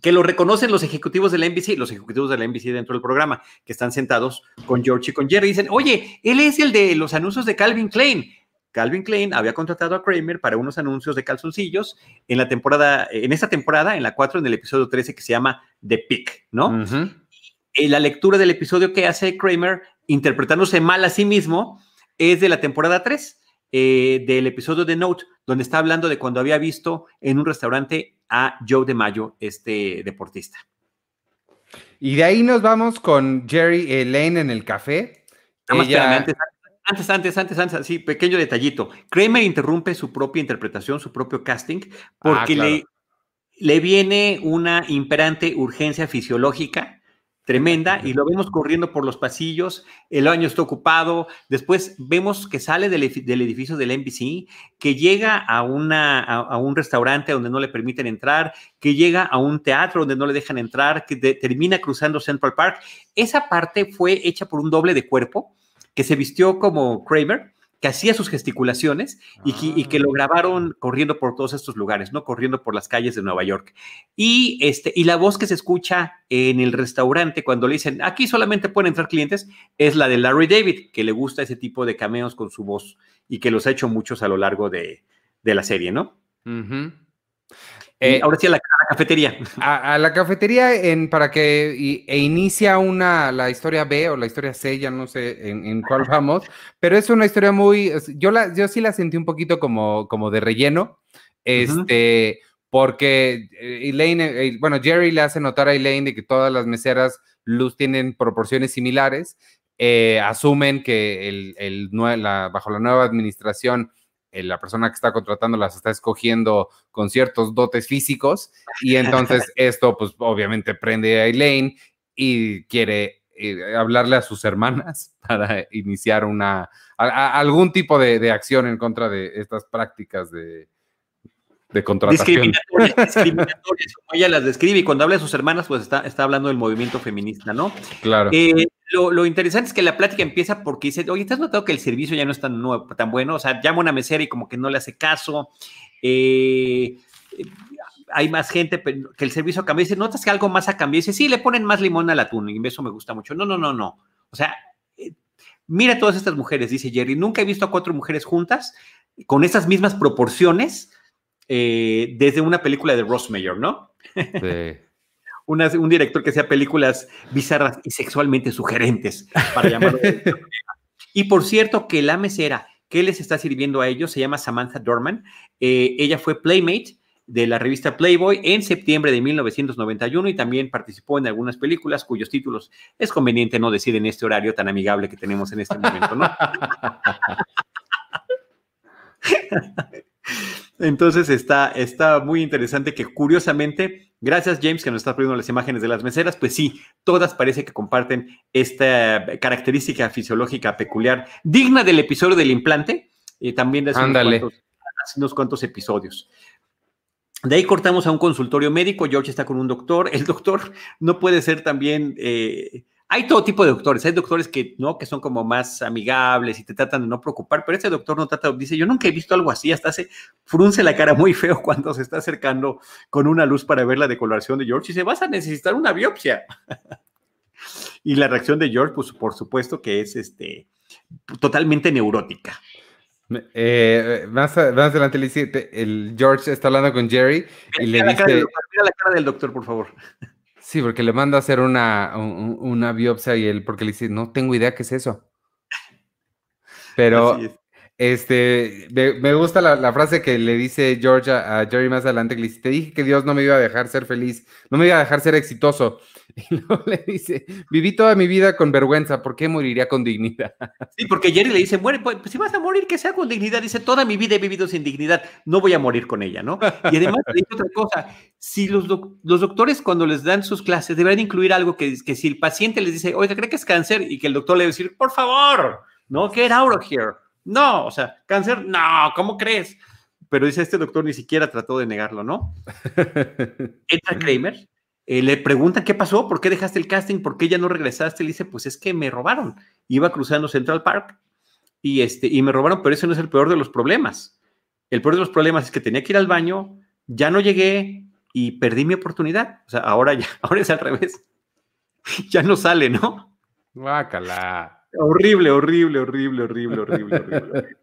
que lo reconocen los ejecutivos de la NBC, los ejecutivos de la NBC dentro del programa, que están sentados con George y con Jerry, y dicen, oye, él es el de los anuncios de Calvin Klein. Calvin Klein había contratado a Kramer para unos anuncios de calzoncillos en la temporada, en esta temporada, en la 4, en el episodio 13 que se llama The Pick, ¿no? la lectura del episodio que hace Kramer, interpretándose mal a sí mismo, es de la temporada 3. Eh, del episodio de Note, donde está hablando de cuando había visto en un restaurante a Joe de Mayo, este deportista. Y de ahí nos vamos con Jerry Elaine en el café. antes, antes, antes, antes, sí, pequeño detallito. Kramer interrumpe su propia interpretación, su propio casting, porque ah, le, le viene una imperante urgencia fisiológica tremenda y lo vemos corriendo por los pasillos, el baño está ocupado, después vemos que sale del, edificio del NBC, que llega a, una, a, un restaurante donde no le permiten entrar, que llega a un teatro donde no le dejan entrar, que termina cruzando Central Park. Esa parte fue hecha por un doble de cuerpo que se vistió como Kramer que hacía sus gesticulaciones y, que, lo ah. grabaron corriendo por todos estos lugares, ¿no? Corriendo por las calles de Nueva York. Y, este, y la voz que se escucha en el restaurante cuando le dicen, aquí solamente pueden entrar clientes, es la de Larry David, que le gusta ese tipo de cameos con su voz y que los ha hecho muchos a lo largo de, la serie, ¿no? Eh, ahora sí a la, cafetería. A, la cafetería en, para que e inicia una, la historia B o la historia C, ya no sé en, cuál vamos, pero es una historia muy, yo, la, yo sí la sentí un poquito como, como de relleno, este, porque eh, Elaine, eh, bueno, Jerry le hace notar a Elaine de que todas las meseras luz tienen proporciones similares, asumen que el, el, bajo la nueva administración eh, la persona que está contratando las está escogiendo con ciertos dotes físicos y entonces esto pues obviamente prende a Elaine y quiere eh, hablarle a sus hermanas para iniciar una algún tipo de, acción en contra de estas prácticas de, de contratación. Discriminatorias, como ella las describe, y cuando habla de sus hermanas, pues está, está hablando del movimiento feminista, ¿no? Claro. Eh, lo, interesante es que la plática empieza porque dice, oye, ¿te has notado que el servicio ya no es tan, tan bueno? O sea, llama a una mesera y como que no le hace caso. Eh, hay más gente, que el servicio cambia. Dice, ¿notas que algo más ha cambiado? Dice, sí, le ponen más limón al atún y eso me gusta mucho. No, no, no, no. O sea, eh, mira todas estas mujeres, dice Jerry. Nunca he visto a cuatro mujeres juntas con esas mismas proporciones eh, desde una película de Ross Mayer, ¿no? Sí un director que hacía películas bizarras y sexualmente sugerentes, para llamarlo. y por cierto, que la mesera que les está sirviendo a ellos se llama Samantha Dorman. Eh, ella fue Playmate de la revista Playboy en septiembre de 1991 y también participó en algunas películas cuyos títulos es conveniente no decir en este horario tan amigable que tenemos en este momento, ¿no? Entonces está, está muy interesante que curiosamente, gracias James que nos está poniendo las imágenes de las meseras, pues sí, todas parece que comparten esta característica fisiológica peculiar, digna del episodio del implante, y también de hace unos cuantos, episodios. De ahí cortamos a un consultorio médico, George está con un doctor, el doctor no puede ser también... Eh, hay todo tipo de doctores. Hay doctores que no, que son como más amigables y te tratan de no preocupar, pero este doctor no trata, dice, yo nunca he visto algo así, hasta se frunce la cara muy feo cuando se está acercando con una luz para ver la decoloración de George y dice, vas a necesitar una biopsia. y la reacción de George, pues por supuesto que es este, totalmente neurótica. Eh, más, adelante le dice, el George está hablando con Jerry y le dice... mira la cara del doctor, por favor. Sí, porque le manda a hacer una, una biopsia y él, porque le dice, no tengo idea qué es eso. Pero este, me, gusta la, frase que le dice George a, Jerry más adelante, que le dice, te dije que Dios no me iba a dejar ser feliz, no me iba a dejar ser exitoso. Y luego le dice, viví toda mi vida con vergüenza, ¿por qué moriría con dignidad? Sí, porque Jerry le dice, muere, pues, si vas a morir, que sea con dignidad. Dice, toda mi vida he vivido sin dignidad, no voy a morir con ella, ¿no? Y además le dice otra cosa, si los, los doctores cuando les dan sus clases deberán incluir algo que, que si el paciente les dice, oiga, cree que es cáncer, y que el doctor le va a decir, por favor, ¿no? Get out of here. No, o sea, cáncer, no, ¿cómo crees? Pero dice, este doctor ni siquiera trató de negarlo, ¿no? Entra Kramer, eh, le preguntan qué pasó, por qué dejaste el casting, por qué ya no regresaste. Le dice, pues es que me robaron. Iba cruzando Central Park y, este, y me robaron, pero eso no es el peor de los problemas. El peor de los problemas es que tenía que ir al baño, ya no llegué y perdí mi oportunidad. O sea, ahora, ya, ahora es al revés. ya no sale, ¿no? Guácala. Horrible, horrible, horrible, horrible, horrible, horrible.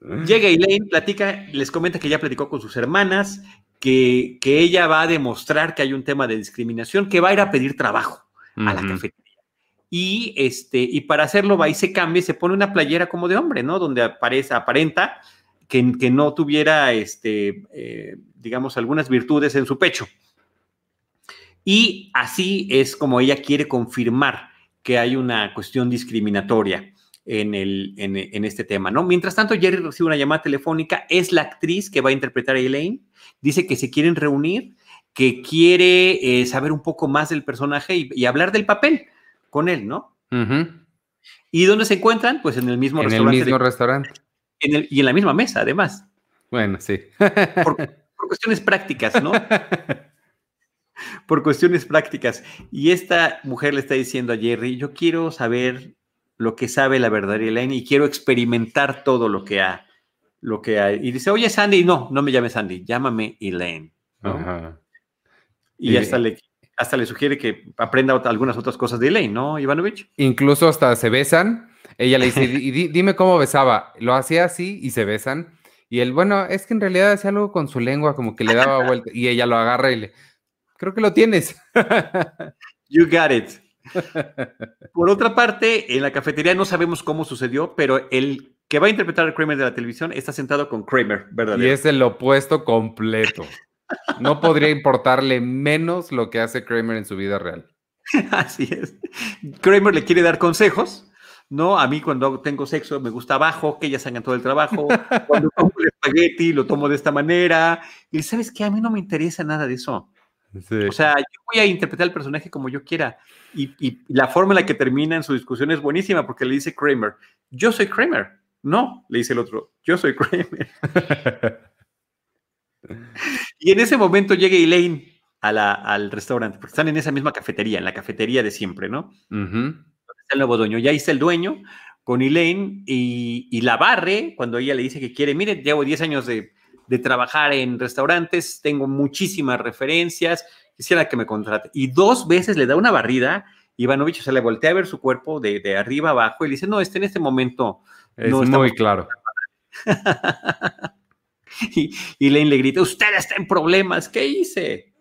Llega Elaine, platica, les comenta que ya platicó con sus hermanas, que, que, ella va a demostrar que hay un tema de discriminación, que va a ir a pedir trabajo a la cafetería. Y, este, y para hacerlo va y se cambia y se pone una playera como de hombre, ¿no? Donde aparece, aparenta que, que no tuviera, este, eh, digamos, algunas virtudes en su pecho. Y así es como ella quiere confirmar que hay una cuestión discriminatoria en, el, en, este tema, ¿no? Mientras tanto, Jerry recibe una llamada telefónica, es la actriz que va a interpretar a Elaine, dice que se quieren reunir, que quiere eh, saber un poco más del personaje y, hablar del papel con él, ¿no? ¿Y dónde se encuentran? Pues en el mismo restaurante. En el mismo restaurante. y en la misma mesa, además. Bueno, sí. por cuestiones prácticas, ¿no? por cuestiones prácticas. Y esta mujer le está diciendo a Jerry, yo quiero saber lo que sabe la verdadera Elaine y quiero experimentar todo lo que ha, lo que hay. Y dice, oye Sandy, no, no me llames Sandy, llámame Elaine. Y, hasta, le, hasta le sugiere que aprenda algunas otras cosas de Elaine, ¿no, Ivanovich? Incluso hasta se besan. Ella le dice, dime cómo besaba. Lo hacía así y se besan. Y él, bueno, es que en realidad hacía algo con su lengua, como que le daba vuelta. Y ella lo agarra y le, Creo que lo tienes. you got it. Por otra parte, en la cafetería no sabemos cómo sucedió, pero el que va a interpretar al Kramer de la televisión está sentado con Kramer, ¿verdad? Y es el opuesto completo. No podría importarle menos lo que hace Kramer en su vida real. Así es. Kramer le quiere dar consejos, ¿no? A mí cuando tengo sexo me gusta abajo, que ellas hagan todo el trabajo. Cuando tomo el espagueti lo tomo de esta manera. Y sabes qué, a mí no me interesa nada de eso. O sea, yo voy a interpretar el personaje como yo quiera. Y, la forma en la que termina en su discusión es buenísima porque le dice Kramer, yo soy Kramer. No, le dice el otro, yo soy Kramer. y en ese momento llega Elaine al restaurante, porque están en esa misma cafetería, en la cafetería de siempre, ¿no? Está el nuevo dueño. Ya está el dueño con Elaine y, y la barre cuando ella le dice que quiere, mire, llevo 10 años de de trabajar en restaurantes, tengo muchísimas referencias, quisiera que me contrate. Y dos veces le da una barrida, Ivanovich se le voltea a ver su cuerpo de, de arriba abajo y le dice, no, este en este momento... Es no muy claro. y, y Lane le grita, usted está en problemas, ¿qué hice?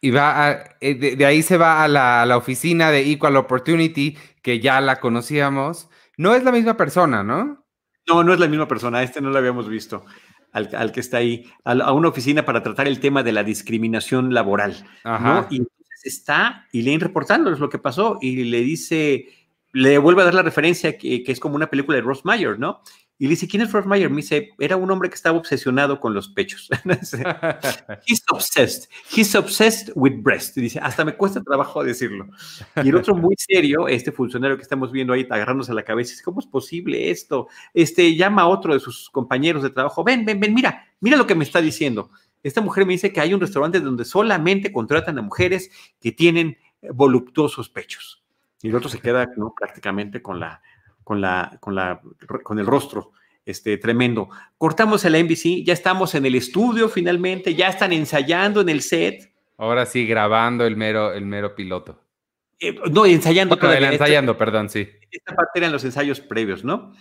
Y va eh, de, ahí se va a la, a la, oficina de Equal Opportunity, que ya la conocíamos. No es la misma persona, ¿no? No, no es la misma persona, este no lo habíamos visto. Al, que está ahí, a, una oficina para tratar el tema de la discriminación laboral. ¿no? Y entonces está y leen reportándoles lo que pasó y le dice, le vuelve a dar la referencia que, que es como una película de Ross Meyer, ¿no? Y le dice, ¿quién es Ross Meyer? Me dice, era un hombre que estaba obsesionado con los pechos. He's obsessed. He's obsessed with breast. Y dice, hasta me cuesta trabajo decirlo. Y el otro muy serio, este funcionario que estamos viendo ahí agarrándose a la cabeza, dice, ¿cómo es posible esto? Este, llama a otro de sus compañeros de trabajo, ven, ven, ven, mira, mira lo que me está diciendo. Esta mujer me dice que hay un restaurante donde solamente contratan a mujeres que tienen voluptuosos pechos. Y el otro se queda ¿no? prácticamente con la, con, la, con, la, con el rostro este, tremendo. Cortamos el NBC, ya estamos en el estudio finalmente, ya están ensayando en el set. Ahora sí, grabando el mero, el mero piloto. Eh, no, ensayando todavía. Ensayando, perdón, sí. Esta parte eran los ensayos previos, ¿no?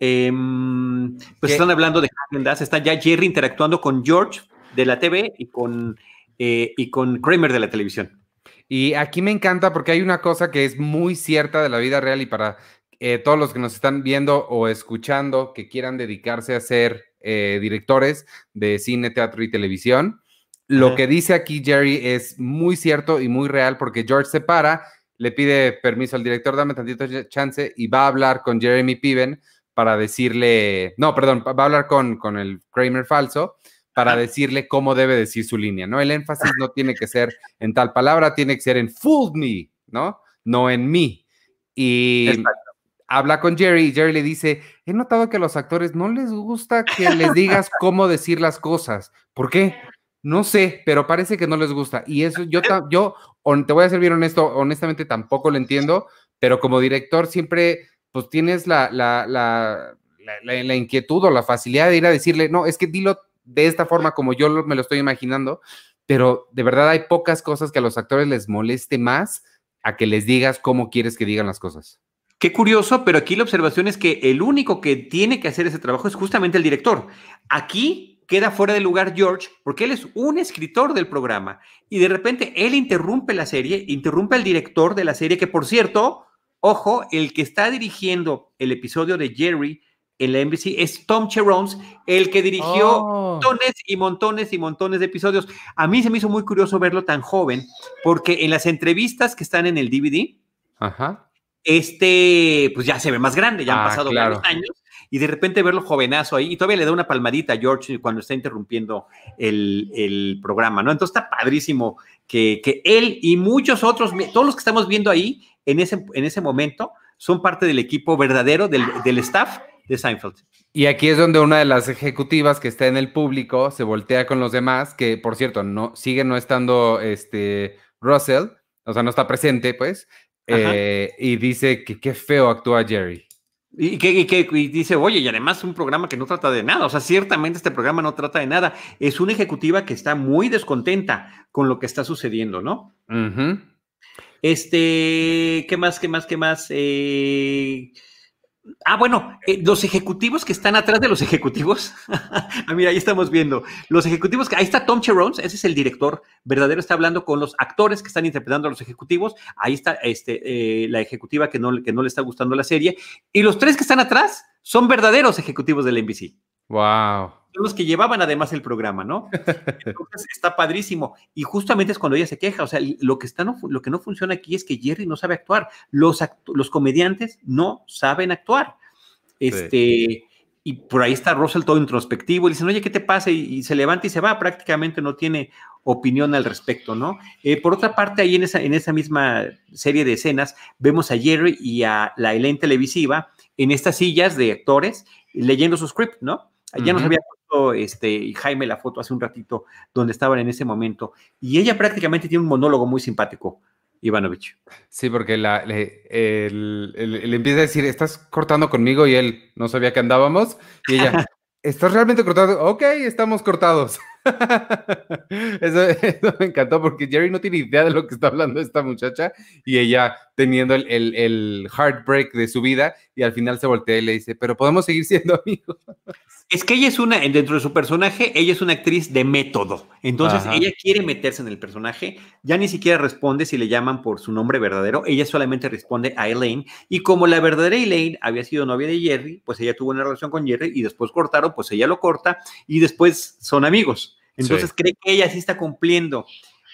Em, pues están hablando de Hagen está ya Jerry interactuando con George de la TV y con, eh, y con Kramer de la televisión. Y aquí me encanta porque hay una cosa que es muy cierta de la vida real y para eh, todos los que nos están viendo o escuchando que quieran dedicarse a ser eh, directores de cine, teatro y televisión. Lo que dice aquí Jerry es muy cierto y muy real porque George se para, le pide permiso al director, dame tantito chance y va a hablar con Jeremy Piven para decirle, no, perdón, va a hablar con, con el Kramer falso para decirle cómo debe decir su línea, ¿no? El énfasis no tiene que ser en tal palabra, tiene que ser en fooled me, ¿no? No en mí. Y habla con Jerry y Jerry le dice, he notado que a los actores no les gusta que les digas cómo decir las cosas. ¿Por qué? No sé, pero parece que no les gusta. Y eso yo, yo te voy a ser bien honesto, honestamente tampoco lo entiendo, pero como director siempre pues tienes la, la, la, la, inquietud o la facilidad de ir a decirle, no, es que dilo de esta forma como yo me lo estoy imaginando, pero de verdad hay pocas cosas que a los actores les moleste más a que les digas cómo quieres que digan las cosas. Qué curioso, pero aquí la observación es que el único que tiene que hacer ese trabajo es justamente el director. Aquí queda fuera de lugar George porque él es un escritor del programa y de repente él interrumpe la serie, interrumpe al director de la serie, que por cierto, ojo, el que está dirigiendo el episodio de Jerry en la NBC es Tom Cherones, el que dirigió oh. montones y montones y montones de episodios. A mí se me hizo muy curioso verlo tan joven porque en las entrevistas que están en el DVD, Ajá este, pues ya se ve más grande, ya han ah, pasado varios años, y de repente verlo jovenazo ahí, y todavía le da una palmadita a George cuando está interrumpiendo el, programa, ¿no? Entonces está padrísimo que, él y muchos otros, todos los que estamos viendo ahí en ese, en ese momento, son parte del equipo verdadero del, del staff de Seinfeld. Y aquí es donde una de las ejecutivas que está en el público se voltea con los demás, que por cierto, no, sigue no estando este Russell, o sea, no está presente, pues, eh, y dice que qué feo actúa Jerry. Y que, dice, oye, y además un programa que no trata de nada. O sea, ciertamente este programa no trata de nada. Es una ejecutiva que está muy descontenta con lo que está sucediendo, ¿no? Este, ¿qué más, qué más, qué más? Eh, Ah, bueno, eh, los ejecutivos que están atrás de los ejecutivos. ah, mira, ahí estamos viendo. Los ejecutivos que. Ahí está Tom Cherones, ese es el director verdadero, está hablando con los actores que están interpretando a los ejecutivos. Ahí está este, eh, la ejecutiva que no, que no le está gustando la serie. Y los tres que están atrás son verdaderos ejecutivos de la NBC. Wow. Son los que llevaban además el programa, ¿no? Entonces está padrísimo. Y justamente es cuando ella se queja. O sea, lo que, está no, lo que no funciona aquí es que Jerry no sabe actuar. Los, los comediantes no saben actuar. Este. Y por ahí está Russell todo introspectivo y dicen, oye, ¿qué te pasa? Y, se levanta y se va, prácticamente no tiene opinión al respecto, ¿no? Eh, por otra parte, ahí en esa, en esa misma serie de escenas, vemos a Jerry y a la Elaine televisiva en estas sillas de actores leyendo su script, ¿no? Ya nos había puesto este, Jaime la foto hace un ratito donde estaban en ese momento. Y ella prácticamente tiene un monólogo muy simpático, Ivanovich. Sí, porque la, le, empieza a decir, estás cortando conmigo y él no sabía que andábamos. Y ella, ¿estás realmente cortado? Ok, estamos cortados. Eso, me encantó porque Jerry no tiene idea de lo que está hablando esta muchacha y ella teniendo el, el, heartbreak de su vida y al final se voltea y le dice, pero podemos seguir siendo amigos. Es que ella es una, dentro de su personaje, ella es una actriz de método. Entonces, ella quiere meterse en el personaje, ya ni siquiera responde si le llaman por su nombre verdadero, ella solamente responde a Elaine. Y como la verdadera Elaine había sido novia de Jerry, pues ella tuvo una relación con Jerry y después cortaron, pues ella lo corta y después son amigos. Entonces, cree que ella sí está cumpliendo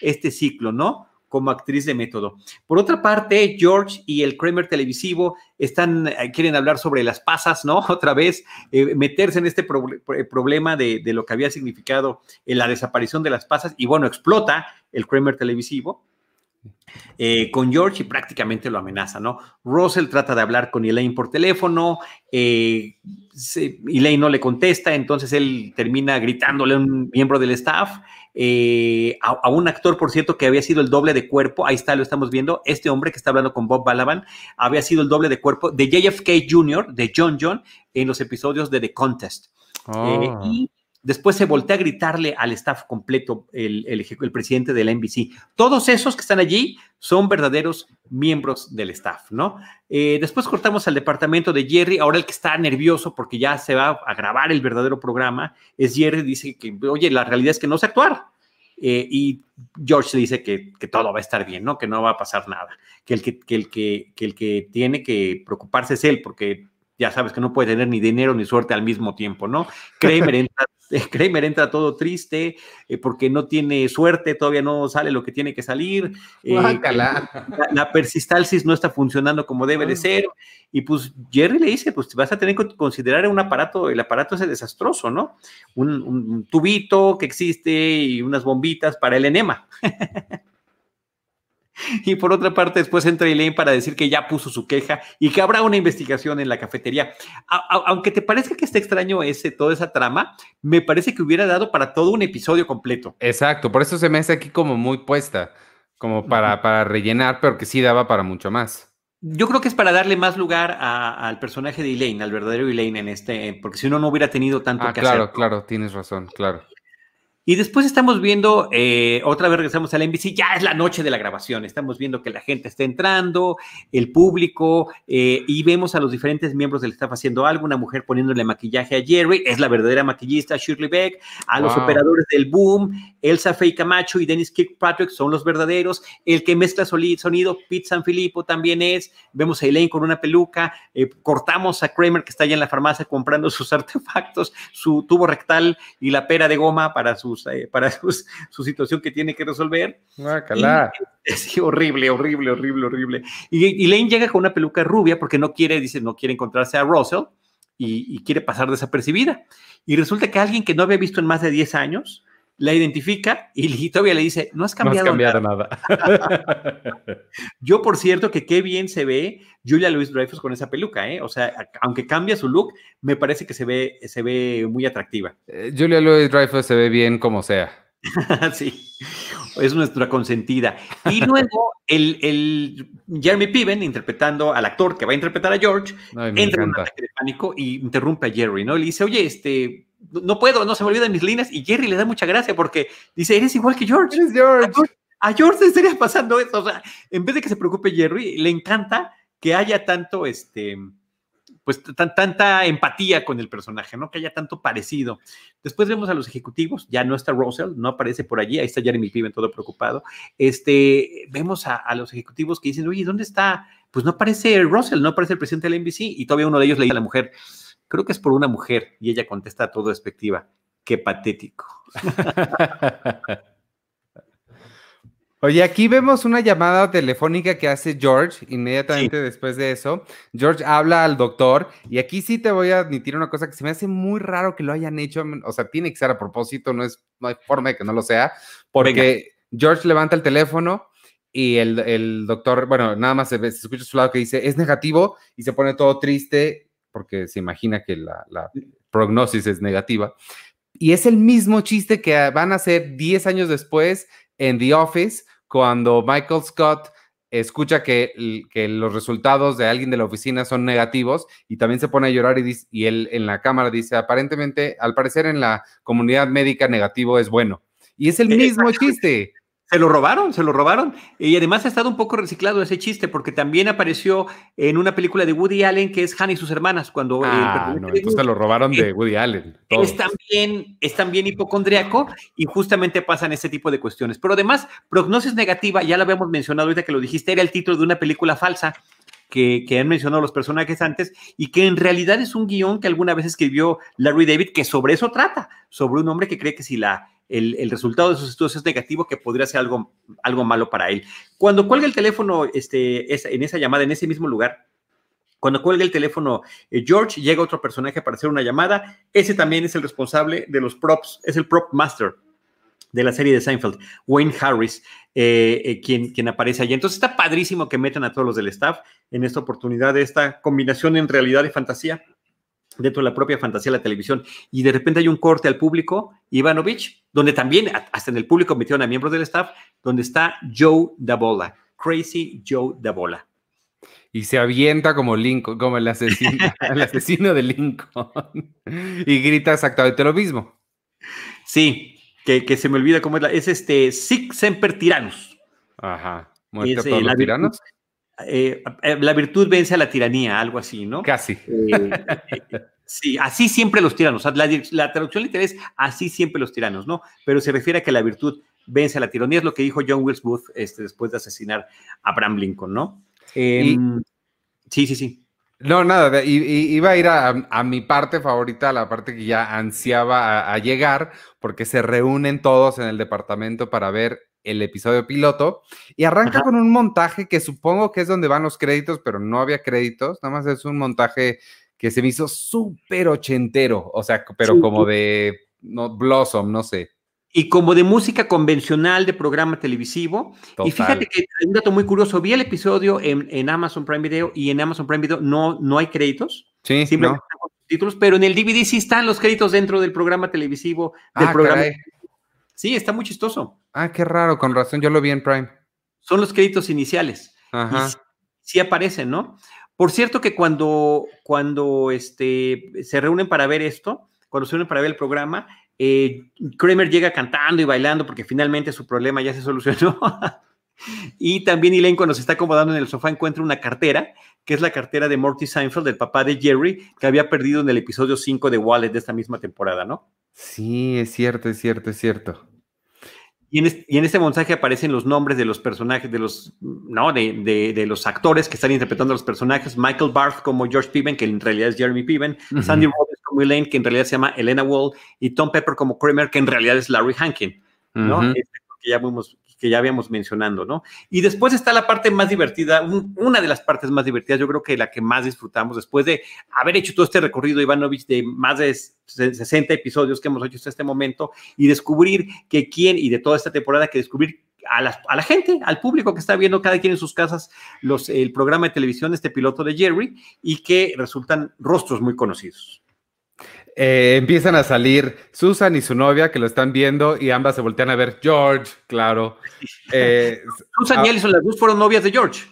este ciclo, ¿no? Como actriz de método. Por otra parte, George y el Kramer televisivo están, eh, quieren hablar sobre las pasas, ¿no? Otra vez, eh, meterse en este eh, problema de, lo que había significado la desaparición de las pasas y bueno, explota el Kramer televisivo. Con George y prácticamente lo amenaza, ¿no? Russell trata de hablar con Elaine por teléfono, Elaine no le contesta, entonces él termina gritándole a un miembro del staff eh, a, un actor, por cierto, que había sido el doble de cuerpo, ahí está, lo estamos viendo, este hombre que está hablando con Bob Balaban, había sido el doble de cuerpo de JFK Jr., de John John, en los episodios de The Contest. Eh, ah. y después se voltea a gritarle al staff completo, el, el, presidente de la NBC. Todos esos que están allí son verdaderos miembros del staff, ¿no? Eh, después cortamos al departamento de Jerry, ahora el que está nervioso porque ya se va a grabar el verdadero programa es Jerry, dice que, oye, la realidad es que no sé actuar. Eh, y George dice que, todo va a estar bien, ¿no? Que no va a pasar nada, que el que, el que, que el que tiene que preocuparse es él, porque ya sabes que no puede tener ni dinero ni suerte al mismo tiempo, ¿no? Kramer entra, Kramer entra todo triste eh, porque no tiene suerte, todavía no sale lo que tiene que salir. Eh, la, persistalsis no está funcionando como debe de ser. Y pues Jerry le dice, pues vas a tener que considerar un aparato, el aparato es desastroso, ¿no? Un, un tubito que existe y unas bombitas para el enema. Y por otra parte, después entra Elaine para decir que ya puso su queja y que habrá una investigación en la cafetería. aunque te parezca que está extraño ese, toda esa trama, me parece que hubiera dado para todo un episodio completo. Exacto, por eso se me hace aquí como muy puesta, como para, para rellenar, pero que sí daba para mucho más. Yo creo que es para darle más lugar al personaje de Elaine, al verdadero Elaine en este, porque si no, no hubiera tenido tanto ah, que hacer. Claro, claro, tienes razón, claro. Y después estamos viendo, eh, otra vez regresamos al NBC, ya es la noche de la grabación, estamos viendo que la gente está entrando, el público, eh, y vemos a los diferentes miembros del staff haciendo algo, una mujer poniéndole maquillaje a Jerry, es la verdadera maquillista Shirley Beck, a los operadores del Boom, Elsa Faye Camacho y Dennis Kirkpatrick son los verdaderos, el que mezcla sonido, Pete Sanfilippo también es, vemos a Elaine con una peluca, eh, cortamos a Kramer que está allá en la farmacia comprando sus artefactos, su tubo rectal y la pera de goma para su eh, para su situación que tiene que resolver. es horrible, horrible, horrible, horrible. Y, Lane llega con una peluca rubia porque no quiere, dice, no quiere encontrarse a Russell y, quiere pasar desapercibida. Y resulta que alguien que no había visto en más de 10 años la identifica y todavía le dice, no has cambiado, nada. Yo, por cierto, que qué bien se ve Julia Louis Dreyfus con esa peluca, ¿eh? O sea, aunque cambia su look, me parece que se ve, se ve muy atractiva. Eh, Julia Louis Dreyfus se ve bien como sea. sí, es nuestra consentida. Y luego el, el, Jeremy Piven, interpretando al actor que va a interpretar a George, entra en un ataque de pánico y interrumpe a Jerry, ¿no? Le dice, oye, este, no puedo, no se me olvidan mis líneas. Y Jerry le da mucha gracia porque dice, eres igual que George. Eres George. A George le estaría pasando eso. O sea, en vez de que se preocupe Jerry, le encanta que haya tanto, este, pues tanta empatía con el personaje, ¿no? Que haya tanto parecido. Después vemos a los ejecutivos, ya no está Russell, no aparece por allí, ahí está Jeremy Piven todo preocupado. Este, vemos a, a, los ejecutivos que dicen, oye, ¿dónde está? Pues no aparece Russell, no aparece el presidente de la NBC, y todavía uno de ellos le dice a la mujer, creo que es por una mujer, y ella contesta todo despectiva, qué patético. Oye, aquí vemos una llamada telefónica que hace George inmediatamente después de eso. George habla al doctor y aquí sí te voy a admitir una cosa que se me hace muy raro que lo hayan hecho, o sea, tiene que ser a propósito, no, es, no hay forma de que no lo sea, porque George levanta el teléfono y el, doctor, bueno, nada más se, se escucha a su lado que dice, es negativo y se pone todo triste porque se imagina que la, prognosis es negativa. Y es el mismo chiste que van a hacer 10 años después en The Office, cuando Michael Scott escucha que, que, los resultados de alguien de la oficina son negativos y también se pone a llorar y, dice, y él en la cámara dice, aparentemente, al parecer en la comunidad médica negativo es bueno. Y es el mismo chiste. Se lo robaron, se lo robaron. Y además ha estado un poco reciclado ese chiste, porque también apareció en una película de Woody Allen que es Hannah y sus hermanas, cuando ah, no, entonces lo robaron de Woody Allen. Es también, es también hipocondriaco y justamente pasan ese tipo de cuestiones. Pero además, prognosis negativa, ya lo habíamos mencionado ahorita que lo dijiste, era el título de una película falsa que, que, han mencionado los personajes antes y que en realidad es un guion que alguna vez escribió Larry David que sobre eso trata, sobre un hombre que cree que si la el, resultado de sus estudios es negativo, que podría ser algo, algo malo para él. Cuando cuelga el teléfono este, en esa llamada, en ese mismo lugar, cuando cuelga el teléfono eh, George, llega otro personaje para hacer una llamada. Ese también es el responsable de los props, es el prop master de la serie de Seinfeld, Wayne Harris, eh, eh, quien, quien aparece allí. Entonces está padrísimo que metan a todos los del staff en esta oportunidad esta combinación en realidad y fantasía dentro de la propia fantasía de la televisión. Y de repente hay un corte al público, Ivanovich, donde también hasta en el público metieron a miembros del staff, donde está Joe Dabola, Crazy Joe Dabola. Y se avienta como Lincoln, como el asesino, el asesino de Lincoln. y grita exactamente lo mismo. Sí, que, se me olvida cómo es la, es este Sic Semper Tyrannus. Ajá. ¿Muestra todos los tiranos? Eh, eh, la virtud vence a la tiranía, algo así, ¿no? Casi. Eh, sí, así siempre los tiranos. la, traducción literal es así siempre los tiranos, ¿no? Pero se refiere a que la virtud vence a la tiranía, es lo que dijo John Wilkes Booth este, después de asesinar a Abraham Lincoln, ¿no? Em, sí, sí, sí. No, nada, iba a ir a, mi parte favorita, la parte que ya ansiaba a llegar, porque se reúnen todos en el departamento para ver el episodio piloto y arranca con un montaje que supongo que es donde van los créditos, pero no había créditos, nada más es un montaje que se me hizo súper ochentero, o sea, pero como de no, Blossom, no sé. Y como de música convencional de programa televisivo. Y fíjate que hay un dato muy curioso, vi el episodio en, Amazon Prime Video y en Amazon Prime Video no, no hay créditos. Sí, simplemente no. títulos, pero en el DVD sí están los créditos dentro del programa televisivo, del ah, programa. Sí, está muy chistoso. Ah, qué raro, con razón, yo lo vi en Prime. Son los créditos iniciales. Ajá. sí, aparecen, ¿no? Por cierto que cuando, cuando este, se reúnen para ver esto, cuando se reúnen para ver el programa, eh, Kramer llega cantando y bailando porque finalmente su problema ya se solucionó. y también Elaine cuando se está acomodando en el sofá encuentra una cartera, que es la cartera de Morty Seinfeld, del papá de Jerry, que había perdido en el episodio 5 de Wallet de esta misma temporada, ¿no? Sí, es cierto, es cierto, es cierto. Y en, este, mensaje aparecen los nombres de los personajes, de los, no, de, los actores que están interpretando a los personajes. Michael Barth como George Piven, que en realidad es Jeremy Piven. Sandy Rhodes como Elaine, que en realidad se llama Elena Wall. Y Tom Pepper como Kramer, que en realidad es Larry Hankin, ¿no? Este, que ya vimos que ya habíamos mencionando, ¿no? Y después está la parte más divertida, una de las partes más divertidas, yo creo que la que más disfrutamos después de haber hecho todo este recorrido, Ivanovich, de más de 60 episodios que hemos hecho hasta este momento y descubrir que quién, y de toda esta temporada, que descubrir a la, a la, gente, al público que está viendo cada quien en sus casas los, el programa de televisión, este piloto de Jerry, y que resultan rostros muy conocidos. Eh, empiezan a salir Susan y su novia que lo están viendo y ambas se voltean a ver George, claro. Eh, Susan y Alison, las dos fueron novias de George.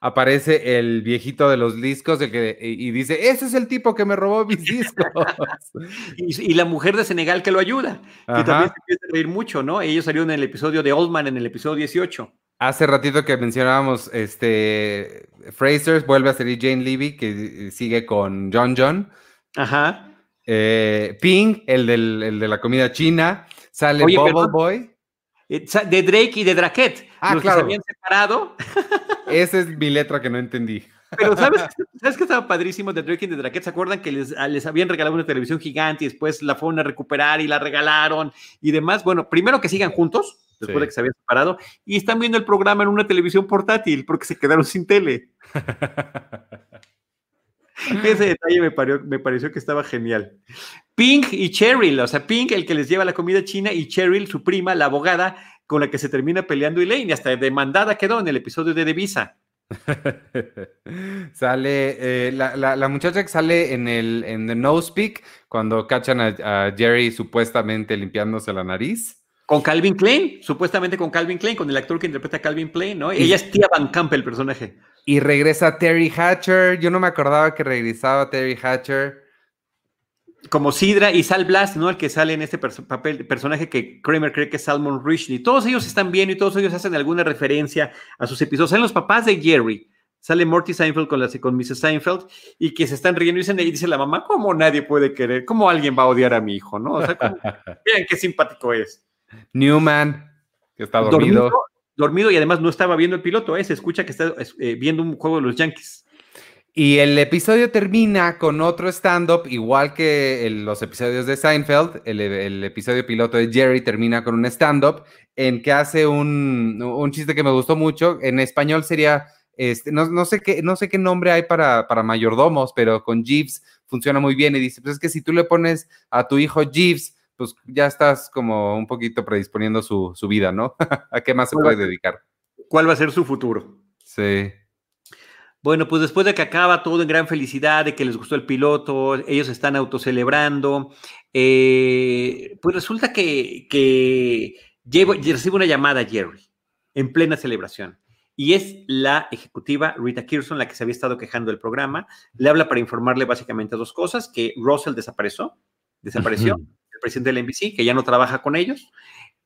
Aparece el viejito de los discos que, y dice, ese es el tipo que me robó mis discos. y, la mujer de Senegal que lo ayuda, que también se empieza a reír mucho, ¿no? Ellos salieron en el episodio de Oldman, en el episodio 18. Hace ratito que mencionábamos, este, Fraser vuelve a salir Jane Levy, que sigue con John John. Ajá. Eh, Ping, el, de la comida china. Sale Bubble Boy. Eh, de Drake y de Draquette. Ah, claro. se habían separado. Esa es mi letra que no entendí. Pero ¿sabes, ¿sabes qué estaba padrísimo de Drake y de Draquette? ¿Se acuerdan que les, les, habían regalado una televisión gigante y después la fueron a recuperar y la regalaron y demás? Bueno, primero que sigan juntos, después de que se habían separado, y están viendo el programa en una televisión portátil porque se quedaron sin tele. Ese detalle me, me, pareció que estaba genial. Pink y Cheryl, o sea, Pink, el que les lleva la comida china, y Cheryl, su prima, la abogada, con la que se termina peleando Elaine, hasta demandada quedó en el episodio de Devisa. sale eh, la, muchacha que sale en el en The Nose Peak cuando cachan a, Jerry supuestamente limpiándose la nariz. Con Calvin Klein, supuestamente con Calvin Klein, con el actor que interpreta a Calvin Klein, ¿no? Ella es Tia Van Camp, el personaje. Y regresa Terry Hatcher. Yo no me acordaba que regresaba Terry Hatcher. como Sidra y Sal Blast, ¿no? El que sale en este papel, personaje que Kramer cree que es Salmon Rushdie. Todos ellos están bien y todos ellos hacen alguna referencia a sus episodios. Salen los papás de Jerry. Sale Morty Seinfeld con, la, con Mrs. Seinfeld y que se están riendo y, dicen, y dice la mamá, ¿cómo nadie puede querer? ¿Cómo alguien va a odiar a mi hijo? ¿no? O sea, vean qué simpático es. Newman, que está dormido. dormido. Y además no estaba viendo el piloto, ¿eh? se escucha que está eh, viendo un juego de los Yankees. Y el episodio termina con otro stand-up, igual que los episodios de Seinfeld. El, episodio piloto de Jerry termina con un stand-up en que hace un, chiste que me gustó mucho. En español sería, este, no, no, sé, qué, no sé qué nombre hay para, para mayordomos, pero con Jeeves funciona muy bien. Y dice, pues es que si tú le pones a tu hijo Jeeves, pues ya estás como un poquito predisponiendo su, su vida, ¿no? ¿A qué más se puede dedicar? ¿Cuál va a ser su futuro? Sí. Bueno, pues después de que acaba todo en gran felicidad, de que les gustó el piloto, ellos están autocelebrando, eh, pues resulta que, que recibe una llamada Jerry en plena celebración. Y es la ejecutiva Rita Kirson la que se había estado quejando del programa. Le habla para informarle básicamente dos cosas, que Russell desapareció, desapareció, presidente del NBC, que ya no trabaja con ellos,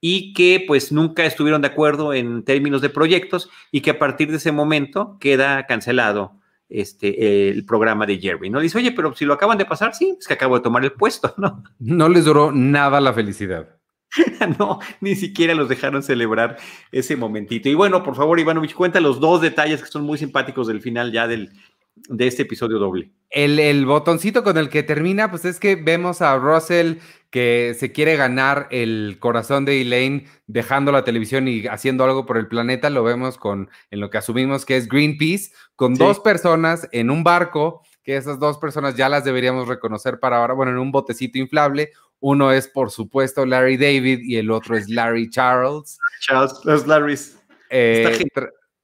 y que pues nunca estuvieron de acuerdo en términos de proyectos y que a partir de ese momento queda cancelado este, el programa de Jerry, ¿no? dice, oye, pero si lo acaban de pasar, sí, es que acabo de tomar el puesto, ¿no? No les duró nada la felicidad. no, ni siquiera los dejaron celebrar ese momentito. Y bueno, por favor, Ivanovich, cuenta los dos detalles que son muy simpáticos del final ya del, de este episodio doble. El, el, botoncito con el que termina, pues es que vemos a Russell que se quiere ganar el corazón de Elaine dejando la televisión y haciendo algo por el planeta, lo vemos con en lo que asumimos que es Greenpeace, con dos personas en un barco, que esas dos personas ya las deberíamos reconocer para ahora, bueno, en un botecito inflable. Uno es, por supuesto, Larry David y el otro es Larry Charles. Charles, los Larrys. Eh,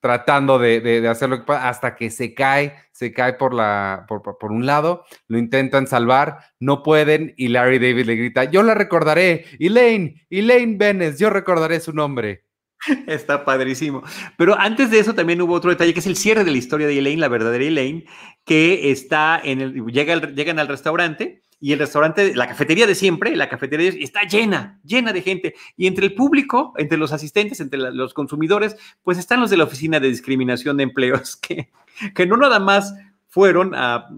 tratando de, de, hacerlo hasta que se cae, se cae por, la, por, por, un lado, lo intentan salvar, no pueden y Larry David le grita, yo la recordaré, Elaine, Elaine Benes, yo recordaré su nombre. Está padrísimo. Pero antes de eso también hubo otro detalle que es el cierre de la historia de Elaine, la verdadera Elaine, que está en el, llega llegan al restaurante y el restaurante, la cafetería de siempre, la cafetería está llena, llena de gente. Y entre el público, entre los asistentes, entre los consumidores, pues están los de la Oficina de Discriminación de Empleos, que, que no nada más fueron a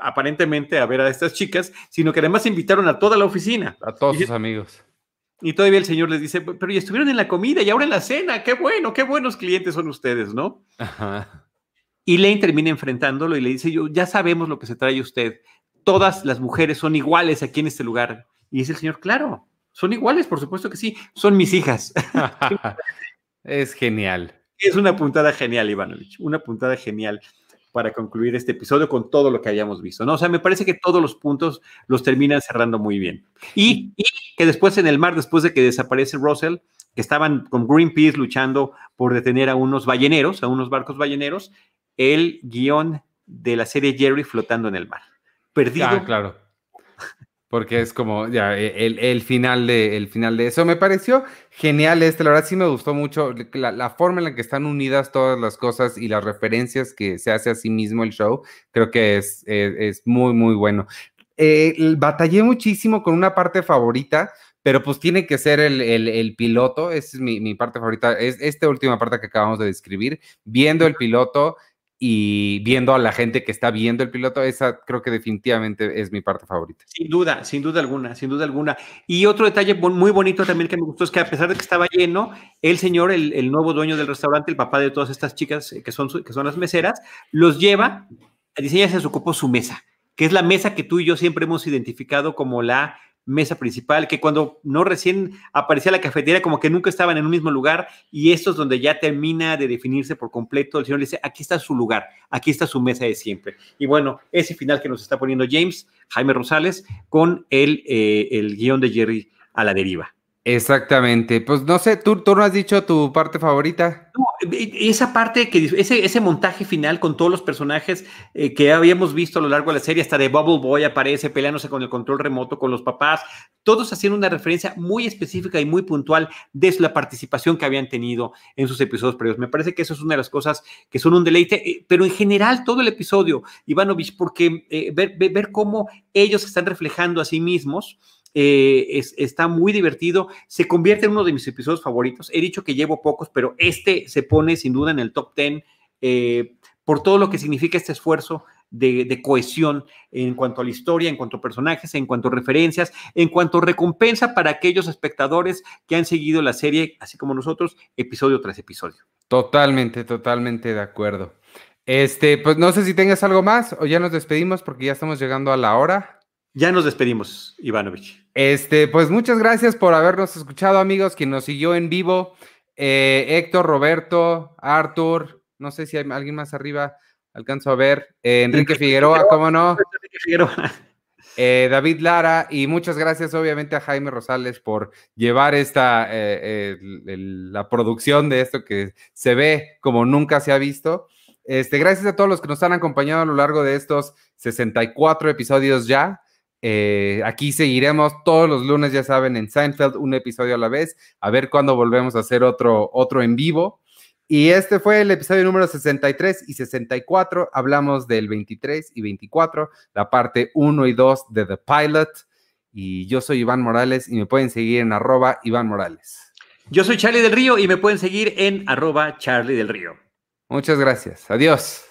aparentemente a ver a estas chicas, sino que además invitaron a toda la oficina. A todos sus amigos. Y todavía el señor les dice, pero ya estuvieron en la comida y ahora en la cena, qué bueno, qué buenos clientes son ustedes, ¿no? Y Lane termina enfrentándolo y le dice, yo, ya sabemos lo que se trae usted, todas las mujeres son iguales aquí en este lugar. Y dice el señor, claro, son iguales, por supuesto que sí, son mis hijas. es genial. Es una puntada genial, Ivanovich, una puntada genial para concluir este episodio con todo lo que hayamos visto, ¿no? O sea, me parece que todos los puntos los terminan cerrando muy bien. Y, y que después en el mar, después de que desaparece Russell, que estaban con Greenpeace luchando por detener a unos balleneros, a unos barcos balleneros, el guion de la serie Jerry flotando en el mar perdido. Ah, claro. Porque es como ya e, el, final de, el final de eso. Me pareció genial este, la verdad sí me gustó mucho la, forma en la que están unidas todas las cosas y las referencias que se hace a sí mismo el show. Creo que es, es, muy, muy bueno. Eh, batallé muchísimo con una parte favorita, pero pues tiene que ser el, el, piloto, esa es mi, mi, parte favorita, es esta última parte que acabamos de describir, viendo el piloto y viendo a la gente que está viendo el piloto, esa creo que definitivamente es mi parte favorita. Sin duda, sin duda alguna, sin duda alguna. Y otro detalle muy bonito también que me gustó es que a pesar de que estaba lleno, el señor, el, nuevo dueño del restaurante, el papá de todas estas chicas eh, que son, que son las meseras, los lleva, dice, ella se ocupó su mesa, que es la mesa que tú y yo siempre hemos identificado como la mesa principal, que cuando no recién aparecía la cafetería, como que nunca estaban en un mismo lugar, y esto es donde ya termina de definirse por completo. El señor le dice, aquí está su lugar, aquí está su mesa de siempre. Y bueno, ese final que nos está poniendo James, Jaime Rosales, con el, eh, el guion de Jerry a la deriva. Exactamente. Pues no sé, ¿tú, tú no has dicho tu parte favorita? No, esa parte, que ese, ese montaje final con todos los personajes eh, que habíamos visto a lo largo de la serie, hasta de Bubble Boy aparece peleándose con el control remoto con los papás, todos haciendo una referencia muy específica y muy puntual de la participación que habían tenido en sus episodios previos. Me parece que eso es una de las cosas que son un deleite, eh, pero en general todo el episodio, Ivanovich, porque eh, ver, ver cómo ellos están reflejando a sí mismos eh, está muy divertido, se convierte en uno de mis episodios favoritos. He dicho que llevo pocos, pero este se pone sin duda en el top 10 eh, por todo lo que significa este esfuerzo de, cohesión en cuanto a la historia, en cuanto a personajes, en cuanto a referencias, en cuanto a recompensa para aquellos espectadores que han seguido la serie, así como nosotros, episodio tras episodio. Totalmente, totalmente de acuerdo. Este, pues no sé si tengas algo más o ya nos despedimos porque ya estamos llegando a la hora. Ya nos despedimos, Ivanovich. Este, pues muchas gracias por habernos escuchado, amigos, quien nos siguió en vivo. Eh, Héctor, Roberto, Arthur, no sé si hay alguien más arriba, alcanzo a ver. Eh, Enrique Figueroa, ¿cómo no? Enrique Figueroa. Eh, David Lara, y muchas gracias obviamente a Jaime Rosales por llevar esta, la producción de esto que se ve como nunca se ha visto. Este, gracias a todos los que nos han acompañado a lo largo de estos 64 episodios ya. Eh, aquí seguiremos todos los lunes, ya saben, en Seinfeld, un episodio a la vez, a ver cuándo volvemos a hacer otro, otro en vivo. Y este fue el episodio número 63 y 64. Hablamos del 23 y 24, la parte 1 y 2 de The Pilot. Y yo soy Iván Morales y me pueden seguir en arroba Iván Morales. Yo soy Charlie del Río y me pueden seguir en arroba Charlie del Río. Muchas gracias. Adiós.